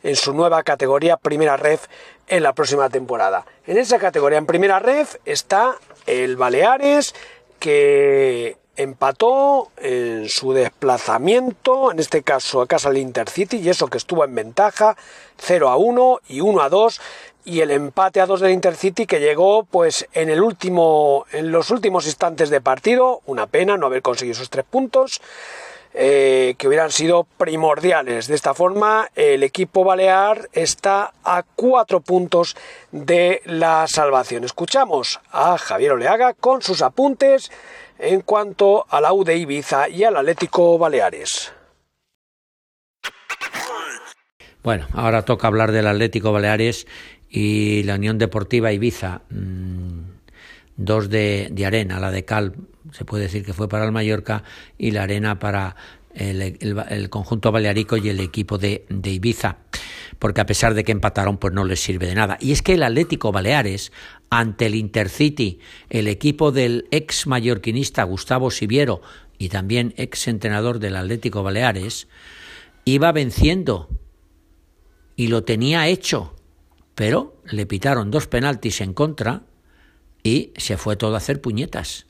en su nueva categoría Primera Ref en la próxima temporada. En esa categoría en Primera Ref está el Baleares que empató en su desplazamiento, en este caso a casa del Intercity, y eso que estuvo en ventaja, 0 a 1 y 1 a 2 y el empate a dos del Intercity que llegó pues en el último en los últimos instantes de partido. Una pena no haber conseguido esos tres puntos eh, que hubieran sido primordiales. De esta forma el equipo balear está a cuatro puntos de la salvación. Escuchamos a Javier Oleaga con sus apuntes en cuanto a la U de Ibiza y al Atlético Baleares. Bueno, ahora toca hablar del Atlético Baleares y la Unión Deportiva Ibiza, mm, dos de, arena, la de cal se puede decir que fue para el Mallorca y la arena para el, conjunto balearico y el equipo de, de, Ibiza, porque a pesar de que empataron, pues no les sirve de nada. Y es que el Atlético Baleares, ante el Intercity, el equipo del ex mallorquinista Gustavo Siviero y también ex entrenador del Atlético Baleares, iba venciendo y lo tenía hecho pero le pitaron dos penaltis en contra y se fue todo a hacer puñetas.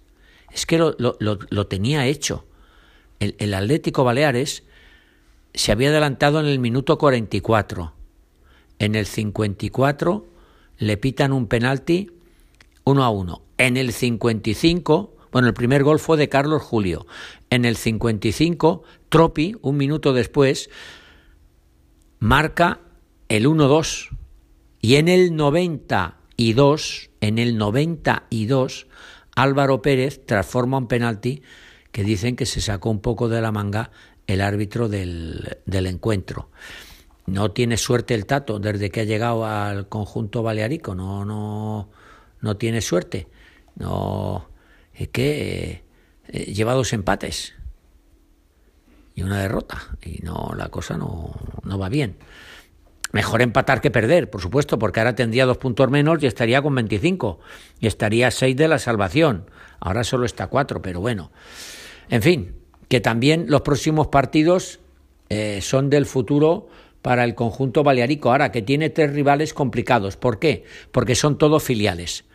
Es que lo, tenía hecho. El, Atlético Baleares se había adelantado en el minuto 44. En el 54 le pitan un penalti uno a uno. En el 55, bueno, el primer gol fue de Carlos Julio. En el 55, Tropi, un minuto después, marca el 1-2 y en el 92, en el 92, Álvaro Pérez transforma un penalti que dicen que se sacó un poco de la manga el árbitro del, del encuentro. no tiene suerte el Tato desde que ha llegado al conjunto balearico, no, no, no tiene suerte. No, es que eh, lleva dos empates y una derrota y no la cosa no, no va bien. Mejor empatar que perder, por supuesto, porque ahora tendría dos puntos menos y estaría con 25 y estaría a 6 de la salvación. Ahora solo está cuatro, pero bueno. En fin, que también los próximos partidos eh, son del futuro para el conjunto balearico, ahora que tiene tres rivales complicados. ¿Por qué? Porque son todos filiales.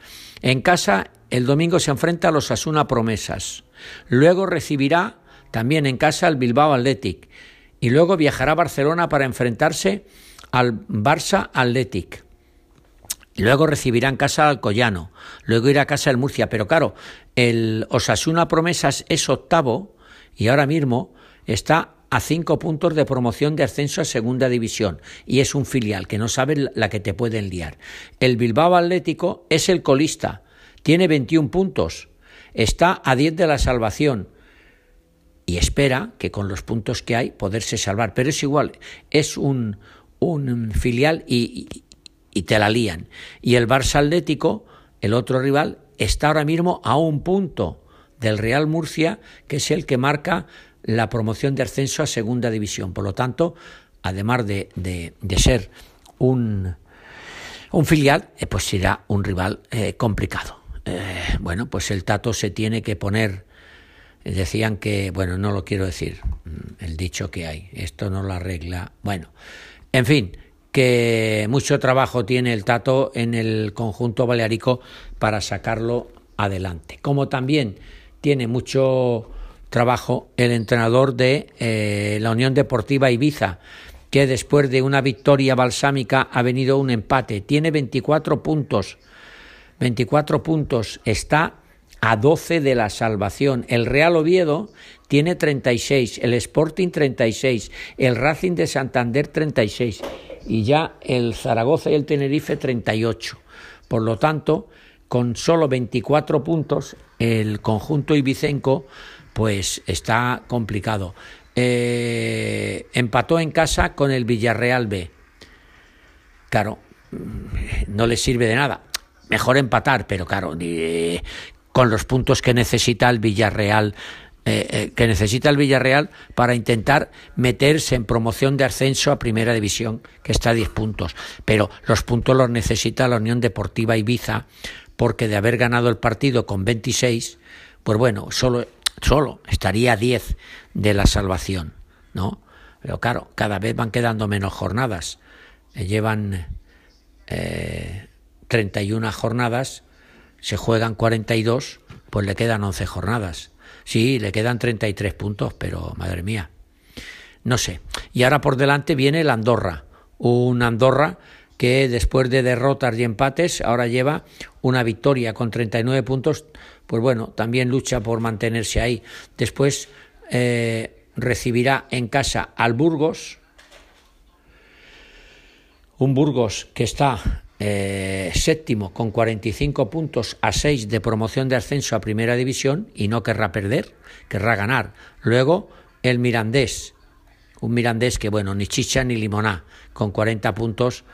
En casa, el domingo se enfrenta a los Asuna Promesas. Luego recibirá también en casa al Bilbao Athletic. Y luego viajará a Barcelona para enfrentarse al Barça Athletic. Luego recibirá en casa al Collano. Luego irá a casa el Murcia. Pero claro, el Osasuna Promesas es octavo y ahora mismo está a cinco puntos de promoción de ascenso a segunda división y es un filial que no sabe la que te pueden liar. El Bilbao Atlético es el colista, tiene 21 puntos, está a 10 de la salvación y espera que con los puntos que hay poderse salvar, pero es igual, es un, un filial y, y te la lían. Y el Barça Atlético, el otro rival, está ahora mismo a un punto del Real Murcia, que es el que marca la promoción de ascenso a segunda división. Por lo tanto, además de, de, ser un, un filial, eh, pues será un rival eh, complicado. Eh, bueno, pues el Tato se tiene que poner, decían que, bueno, no lo quiero decir, mm, el dicho que hay, esto no lo arregla. Bueno, en fin, que mucho trabajo tiene el Tato en el conjunto balearico para sacarlo adelante. Como también tiene mucho trabajo el entrenador de eh, la Unión Deportiva Ibiza, que después de una victoria balsámica ha venido un empate. Tiene 24 puntos. 24 puntos. Está a 12 de la salvación. El Real Oviedo tiene 36, el Sporting 36, el Racing de Santander 36 y ya el Zaragoza y el Tenerife 38. Por lo tanto, con solo 24 puntos, el conjunto ibicenco pues está complicado. Eh, empató en casa con el Villarreal B. Claro, no le sirve de nada. Mejor empatar, pero claro, con los puntos que necesita el Villarreal eh, eh, que necesita el Villarreal para intentar meterse en promoción de ascenso a Primera División, que está a 10 puntos. Pero los puntos los necesita la Unión Deportiva Ibiza, porque de haber ganado el partido con 26, pues bueno, solo solo estaría a 10 de la salvación, ¿no? Pero claro, cada vez van quedando menos jornadas. Eh, llevan eh, 31 jornadas, se juegan 42, pues le quedan 11 jornadas. Sí, le quedan 33 puntos, pero madre mía. No sé. Y ahora por delante viene el Andorra. Un Andorra que después de derrotas y empates ahora lleva una victoria con 39 puntos pues bueno, también lucha por mantenerse ahí. Después eh, recibirá en casa al Burgos, un Burgos que está eh, séptimo con 45 puntos a 6 de promoción de ascenso a primera división y no querrá perder, querrá ganar. Luego el Mirandés, un Mirandés que bueno, ni chicha ni limoná, con 40 puntos,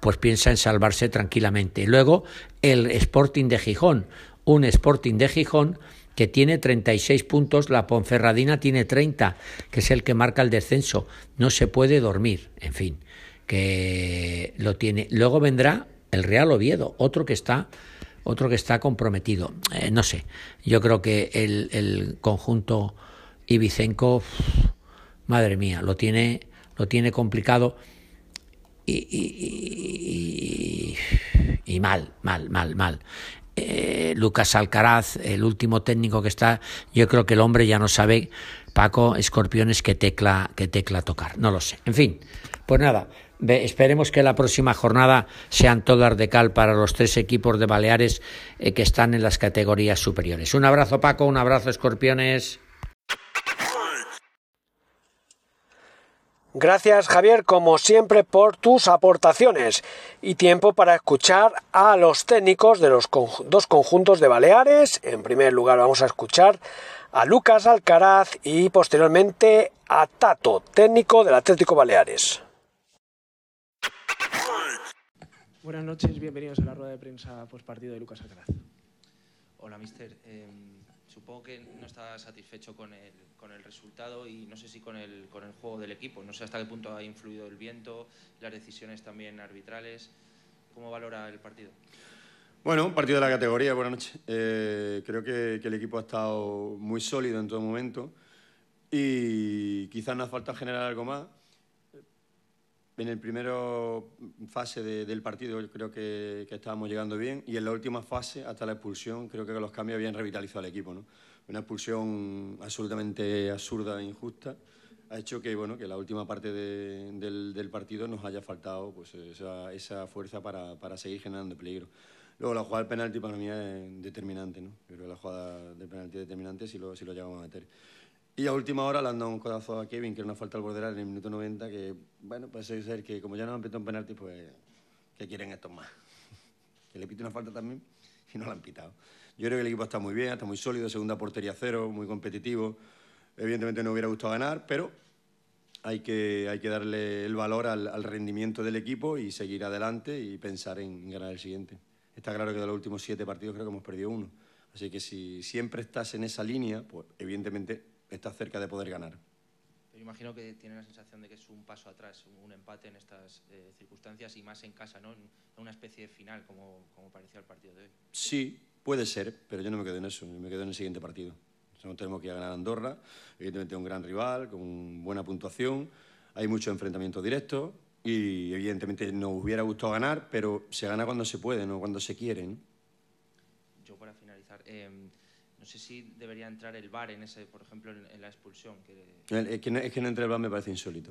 pues piensa en salvarse tranquilamente. Luego el Sporting de Gijón, un Sporting de Gijón que tiene 36 puntos, la Ponferradina tiene 30, que es el que marca el descenso. No se puede dormir, en fin, que lo tiene. Luego vendrá el Real Oviedo, otro que está otro que está comprometido. Eh, no sé, yo creo que el, el conjunto ibicenco, madre mía, lo tiene, lo tiene complicado y, y, y, mal, mal, mal, mal. Eh, Lucas Alcaraz, el último técnico que está, yo creo que el hombre ya no sabe, Paco, escorpiones, qué tecla, qué tecla tocar. No lo sé. En fin, pues nada, esperemos que la próxima jornada sean todas de cal para los tres equipos de Baleares eh, que están en las categorías superiores. Un abrazo, Paco, un abrazo, escorpiones. Gracias Javier, como siempre, por tus aportaciones y tiempo para escuchar a los técnicos de los dos conjuntos de Baleares. En primer lugar vamos a escuchar a Lucas Alcaraz y posteriormente a Tato, técnico del Atlético Baleares. Buenas noches, bienvenidos a la rueda de prensa post partido de Lucas Alcaraz. Hola, mister. Eh, supongo que no está satisfecho con el, con el resultado y no sé si con el, con el juego del equipo. No sé hasta qué punto ha influido el viento, las decisiones también arbitrales. ¿Cómo valora el partido? Bueno, un partido de la categoría, buenas noches. Eh, creo que, que, el equipo ha estado muy sólido en todo momento y quizás nos falta generar algo más. En el primero fase de, del partido creo que, que, estábamos llegando bien y en la última fase, hasta la expulsión, creo que los cambios habían revitalizado al equipo. ¿no? Una expulsión absolutamente absurda e injusta ha hecho que, bueno, que la última parte de, del, del, partido nos haya faltado pues, esa, esa fuerza para, para, seguir generando peligro. Luego la jugada del penalti para mí es determinante, ¿no? Creo que la jugada del penalti es determinante si lo, si lo llegamos a meter. Y a última hora le han dado un codazo a Kevin, que era una falta al borderal en el minuto 90, que, bueno, parece ser que como ya no han pitado un penalti, pues, ¿qué quieren estos más? que le pite una falta también y no la han pitado. Yo creo que el equipo está muy bien, está muy sólido, segunda portería cero, muy competitivo. Evidentemente no hubiera gustado ganar, pero hay que, hay que darle el valor al, al rendimiento del equipo y seguir adelante y pensar en ganar el siguiente. Está claro que de los últimos siete partidos creo que hemos perdido uno. Así que si siempre estás en esa línea, pues evidentemente está cerca de poder ganar. Pero imagino que tiene la sensación de que es un paso atrás, un empate en estas eh, circunstancias y más en casa, ¿no? En una especie de final, como, como parecía el partido de hoy. Sí, puede ser, pero yo no me quedo en eso, yo me quedo en el siguiente partido. Nosotros tenemos que ir a ganar Andorra, evidentemente un gran rival, con buena puntuación, hay mucho enfrentamiento directo y evidentemente nos hubiera gustado ganar, pero se gana cuando se puede, no cuando se quiere. ¿no? Yo para finalizar... Eh, no sé si debería entrar el VAR en ese, por ejemplo, en, en la expulsión. Que... Es, que no, es que no entre el VAR me parece insólito.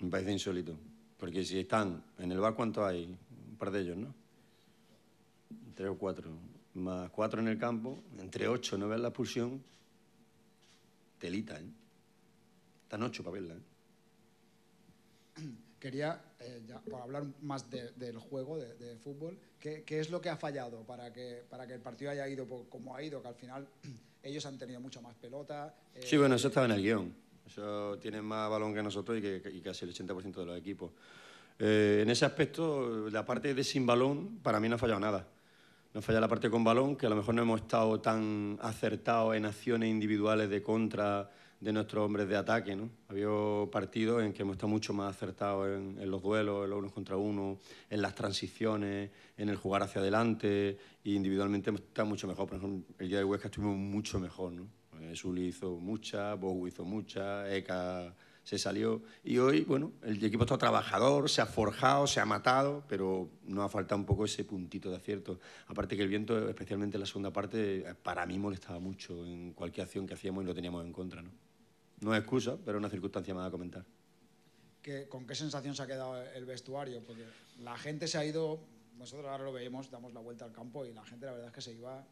Me parece insólito. Porque si están en el VAR, ¿cuánto hay? Un par de ellos, ¿no? Tres o cuatro. Más cuatro en el campo, entre ocho no ves la expulsión. Telita, ¿eh? Están ocho para verla, ¿eh? quería, eh, ya, para hablar más de, del juego de, de fútbol, ¿qué, ¿qué, es lo que ha fallado para que, para que el partido haya ido como ha ido? Que al final ellos han tenido mucha más pelota. Eh, sí, bueno, eso estaba en el guion. Eso tienen más balón que nosotros y, que, y casi el 80% de los equipos. Eh, en ese aspecto, la parte de sin balón, para mí no ha fallado nada. Nos falla la parte con balón, que a lo mejor no hemos estado tan acertados en acciones individuales de contra de nuestros hombres de ataque. ¿no? Ha habido partidos en que hemos estado mucho más acertados en, en los duelos, en los unos contra uno, en las transiciones, en el jugar hacia adelante y individualmente hemos estado mucho mejor. Por ejemplo, el día de Huesca estuvimos mucho mejor. ¿no? Zuli hizo mucha, Bogu hizo mucha, Eka se salió. Y hoy, bueno, el equipo está trabajador, se ha forjado, se ha matado, pero no ha faltado un poco ese puntito de acierto. Aparte que el viento, especialmente en la segunda parte, para mí molestaba mucho en cualquier acción que hacíamos y lo teníamos en contra. ¿no? No es excusa, pero una circunstancia más a comentar. ¿Qué, ¿Con qué sensación se ha quedado el vestuario? Porque la gente se ha ido, nosotros ahora lo veíamos, damos la vuelta al campo y la gente la verdad es que se iba...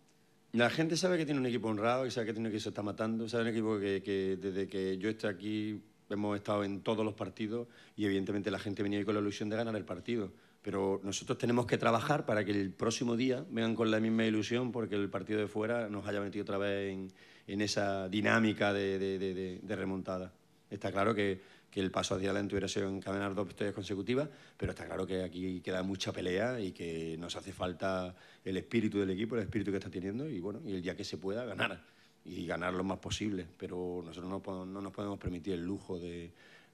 La gente sabe que tiene un equipo honrado y sabe que tiene un equipo que se está matando, sabe un equipo que, que desde que yo esté aquí hemos estado en todos los partidos y evidentemente la gente venía ahí con la ilusión de ganar el partido. Pero nosotros tenemos que trabajar para que el próximo día vengan con la misma ilusión porque el partido de fuera nos haya metido otra vez en, en esa dinámica de, de, de, de, remontada. Está claro que, que el paso hacia adelante hubiera sido encadenar dos victorias consecutivas, pero está claro que aquí queda mucha pelea y que nos hace falta el espíritu del equipo, el espíritu que está teniendo y, bueno, y el día que se pueda ganar y ganar lo más posible, pero nosotros no, no nos podemos permitir el lujo de,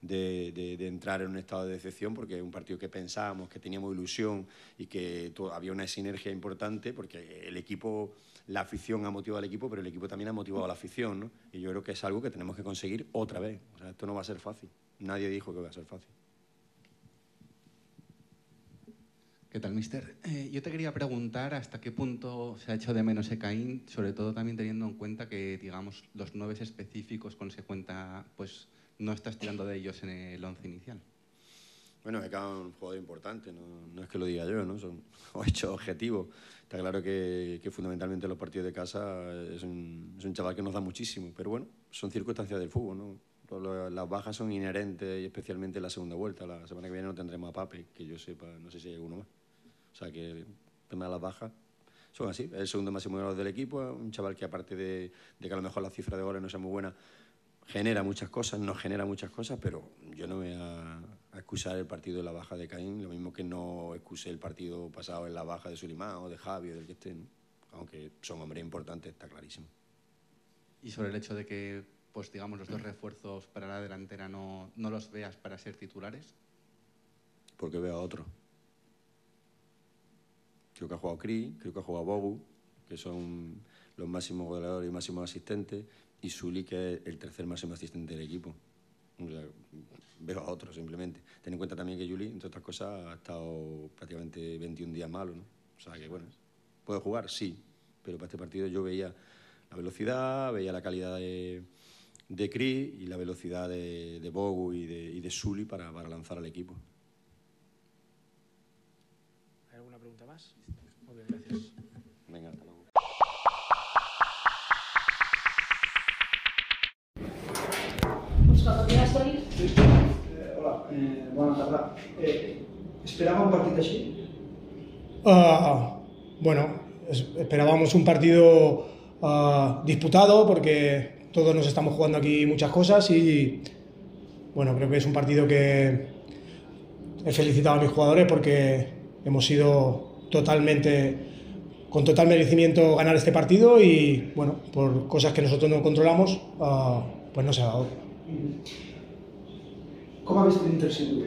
de, entrar en un estado de decepción porque es un partido que pensábamos, que teníamos ilusión y que todo, había una sinergia importante porque el equipo, la afición ha motivado al equipo, pero el equipo también ha motivado a la afición. Y yo creo que es algo que tenemos que conseguir otra vez. Esto no va a ser fácil. Nadie dijo que va a ser fácil. ¿Qué tal, mister? Eh, yo te quería preguntar hasta qué punto se ha hecho de menos Ecaín, sobre todo también teniendo en cuenta que, digamos, los nueve específicos con se cuenta, pues no estás tirando de ellos en el once inicial. Bueno, es un jugador importante, no, no, es que lo diga yo, ¿no? son hechos objetivos. Está claro que, fundamentalmente los partidos de casa es un, chaval que nos da muchísimo, pero bueno, son circunstancias del fútbol, ¿no? Las bajas son inherentes y especialmente la segunda vuelta. La semana que viene no tendremos a Pape, que yo sepa, no sé si hay alguno más. O sea que el tema de las bajas son así. El segundo máximo goleador del equipo, un chaval que aparte de, de, que a lo mejor la cifra de goles no sea muy buena, genera muchas cosas, no genera muchas cosas, pero yo no voy a, excusar el partido de la baja de Caín, lo mismo que no excusé el partido pasado en la baja de Sulimán o de Javi o del que estén, aunque son hombres importantes, está clarísimo. Y sobre el hecho de que, pues digamos, los dos refuerzos para la delantera no, no los veas para ser titulares. Porque veo a otro. Creo que ha jugado Cri, creo que ha jugado Bogu, que son los máximos goleadores y máximos asistentes, y Suli, que es el tercer máximo asistente del equipo. Veo a otro simplemente. Ten en cuenta también que Juli, entre otras cosas, ha estado prácticamente 21 días malo, ¿no? O sea que, bueno, ¿puede jugar? Sí, pero para este partido yo veía la velocidad, veía la calidad de, de Cri y la velocidad de, de Bogu y de, y de Sully para, para lanzar al equipo. ¿Hay alguna pregunta más? Muy bien, gracias. Hola, eh, bona tarda. Eh, esperava un partit així? Ah, bueno, es- esperábamos un partido ah, disputado porque todos nos estamos jugando aquí muchas cosas y bueno, creo que es un partido que he felicitado a mis jugadores porque hemos sido totalmente, con total merecimiento ganar este partido y bueno, por cosas que nosotros no controlamos, ah, pues no se ha dado. Com ha vist l'Intercity?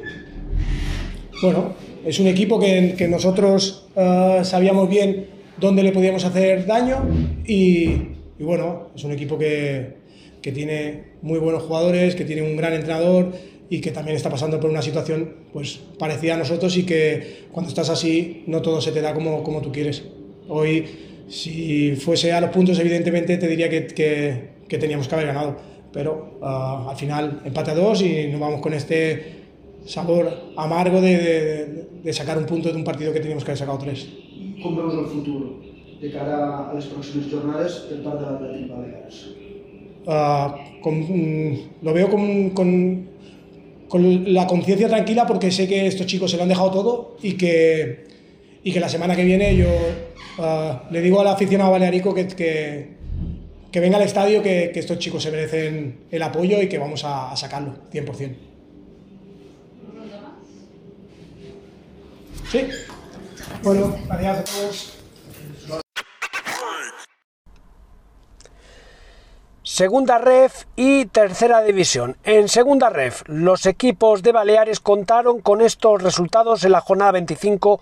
Bueno, es un equipo que, nosotros eh, sabíamos bien dónde le podíamos hacer daño y, bueno, es un equipo que, que tiene muy buenos jugadores, que tiene un gran entrenador y que también está pasando por una situación pues parecida a nosotros y que cuando estás así no todo se te da como, como tú quieres. Hoy, si fuese a los puntos, evidentemente te diría que- que teníamos que haber ganado, pero ah, al final empate a dos y nos vamos con este sabor amargo de, de- de sacar un punto de un partido que teníamos que haber sacado tres. Com veus el futur de cara a les pròximes jornades per part de l'Atlètic Balears? Ah, con- mm, lo veo con, con- con la conciencia tranquila porque sé que estos chicos se lo han dejado todo y que, y que la semana que viene yo ah, le digo al aficionado balearico que, que, que venga al estadio, que, estos chicos se merecen el apoyo y que vamos a, a sacarlo, 100%. Sí. Bueno, gracias a todos. Segunda ref y tercera división. En segunda ref, los equipos de Baleares contaron con estos resultados en la jornada 25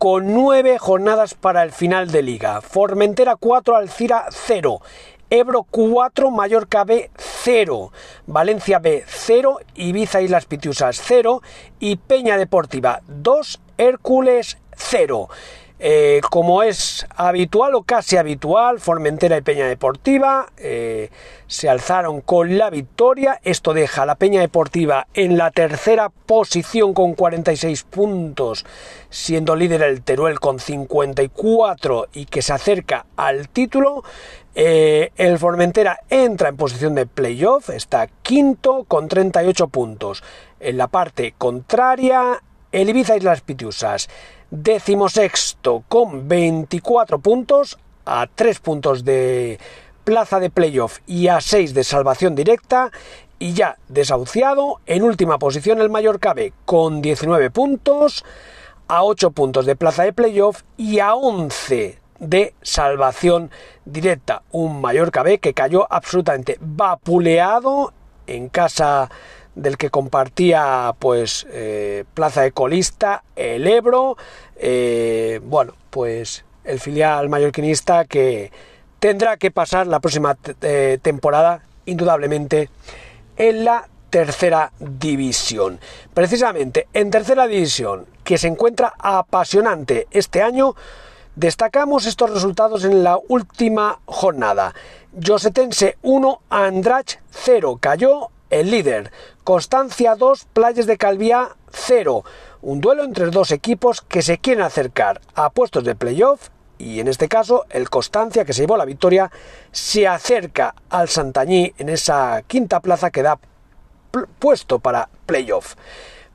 con nueve jornadas para el final de liga. Formentera 4, Alcira 0. Ebro 4, Mallorca B 0, Valencia B 0, Ibiza Islas Pitiusas 0 y Peña Deportiva 2, Hércules 0. Eh, como es habitual o casi habitual, Formentera y Peña Deportiva eh, se alzaron con la victoria. Esto deja a la Peña Deportiva en la tercera posición con 46 puntos, siendo líder el Teruel con 54 y que se acerca al título. Eh, el Formentera entra en posición de playoff, está quinto con 38 puntos. En la parte contraria, el Ibiza Islas Pitiusas, decimosexto con 24 puntos, a 3 puntos de plaza de playoff y a 6 de salvación directa. Y ya desahuciado, en última posición el Mallorca B con 19 puntos, a 8 puntos de plaza de playoff y a 11 de salvación directa. Un Mallorca B que cayó absolutamente vapuleado en casa del que compartía pues eh, plaza de colista el Ebro eh, bueno pues el filial mallorquinista que tendrá que pasar la próxima eh, temporada indudablemente en la tercera división precisamente en tercera división que se encuentra apasionante este año destacamos estos resultados en la última jornada Josetense 1 Andrach 0 cayó el líder. Constancia 2, Playas de Calviá 0. Un duelo entre dos equipos que se quieren acercar a puestos de playoff y en este caso el Constancia que se llevó la victoria se acerca al Santañí en esa quinta plaza que da puesto para playoff.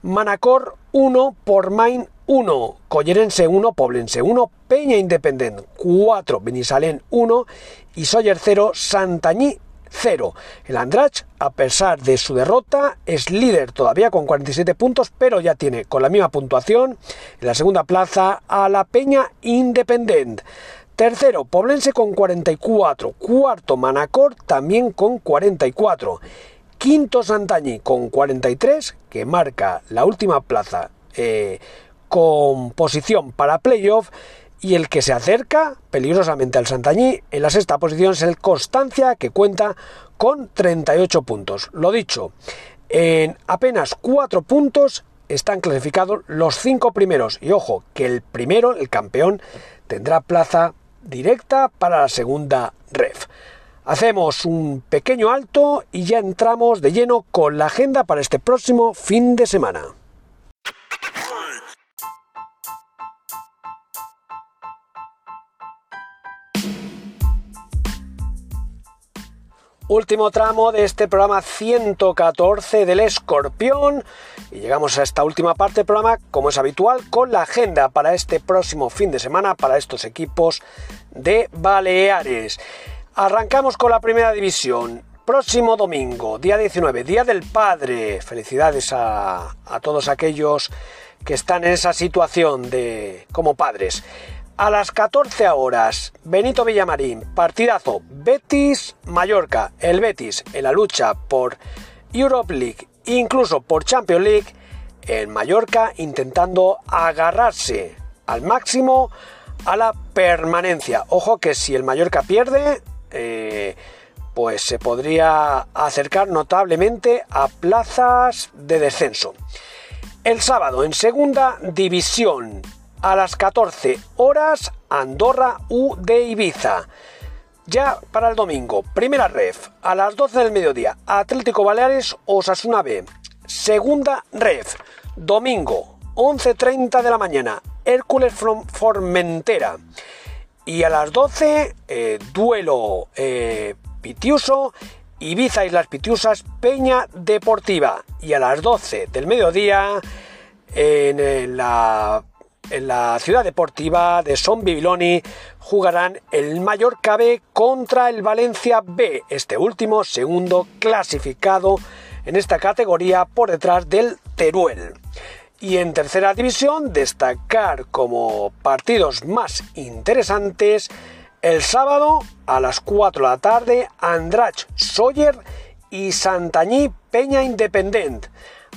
Manacor 1, Pormain 1, Collerense 1, Poblense 1, Peña Independent 4, Benisalén 1 y Soller 0, Santañí 0. El Andrach, a pesar de su derrota, es líder todavía con 47 puntos, pero ya tiene con la misma puntuación en la segunda plaza a la Peña Independent. Tercero, Poblense con 44. Cuarto, Manacor también con 44. Quinto, Santañi con 43, que marca la última plaza eh, con posición para playoff. Y el que se acerca peligrosamente al Santañí en la sexta posición es el Constancia, que cuenta con 38 puntos. Lo dicho, en apenas 4 puntos están clasificados los 5 primeros. Y ojo, que el primero, el campeón, tendrá plaza directa para la segunda ref. Hacemos un pequeño alto y ya entramos de lleno con la agenda para este próximo fin de semana. Último tramo de este programa 114 del Escorpión y llegamos a esta última parte del programa, como es habitual, con la agenda para este próximo fin de semana para estos equipos de Baleares. Arrancamos con la primera división. Próximo domingo, día 19, Día del Padre. Felicidades a, a todos aquellos que están en esa situación de como padres. A las 14 horas, Benito Villamarín, partidazo Betis-Mallorca. El Betis en la lucha por Europe League, incluso por Champions League. El Mallorca intentando agarrarse al máximo a la permanencia. Ojo que si el Mallorca pierde, eh, pues se podría acercar notablemente a plazas de descenso. El sábado en segunda división, a las 14 horas Andorra U de Ibiza. Ya para el domingo, primera ref, a las 12 del mediodía, Atlético Baleares Osasuna B. Segunda ref, domingo, 11.30 de la mañana, Hércules Formentera. Y a las 12, eh, duelo eh, Pitiuso, Ibiza y las Pitiusas, Peña Deportiva. Y a las 12 del mediodía, en la en la ciudad deportiva de Son Bibiloni jugarán el Mallorca B contra el Valencia B, este último segundo clasificado en esta categoría por detrás del Teruel. Y en tercera división destacar como partidos más interesantes el sábado a las 4 de la tarde Andrach Sawyer y Santañí Peña Independent.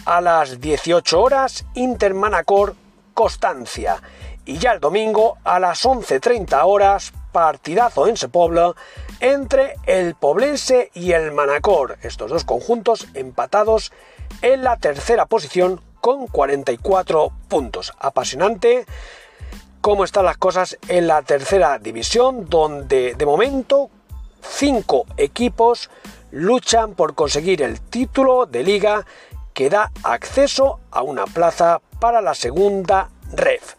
A las 18 horas Intermanacor Constancia. Y ya el domingo a las 11.30 horas, partidazo en Sepobla entre el Poblense y el Manacor, estos dos conjuntos empatados en la tercera posición con 44 puntos. Apasionante cómo están las cosas en la tercera división, donde de momento cinco equipos luchan por conseguir el título de liga que da acceso a una plaza para la segunda ref.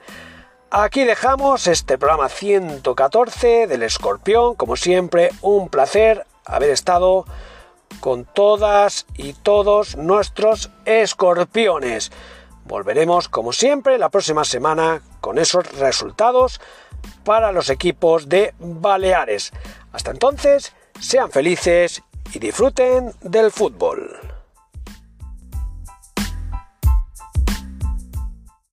Aquí dejamos este programa 114 del Escorpión. Como siempre, un placer haber estado con todas y todos nuestros escorpiones. Volveremos, como siempre, la próxima semana con esos resultados para los equipos de Baleares. Hasta entonces, sean felices y disfruten del fútbol.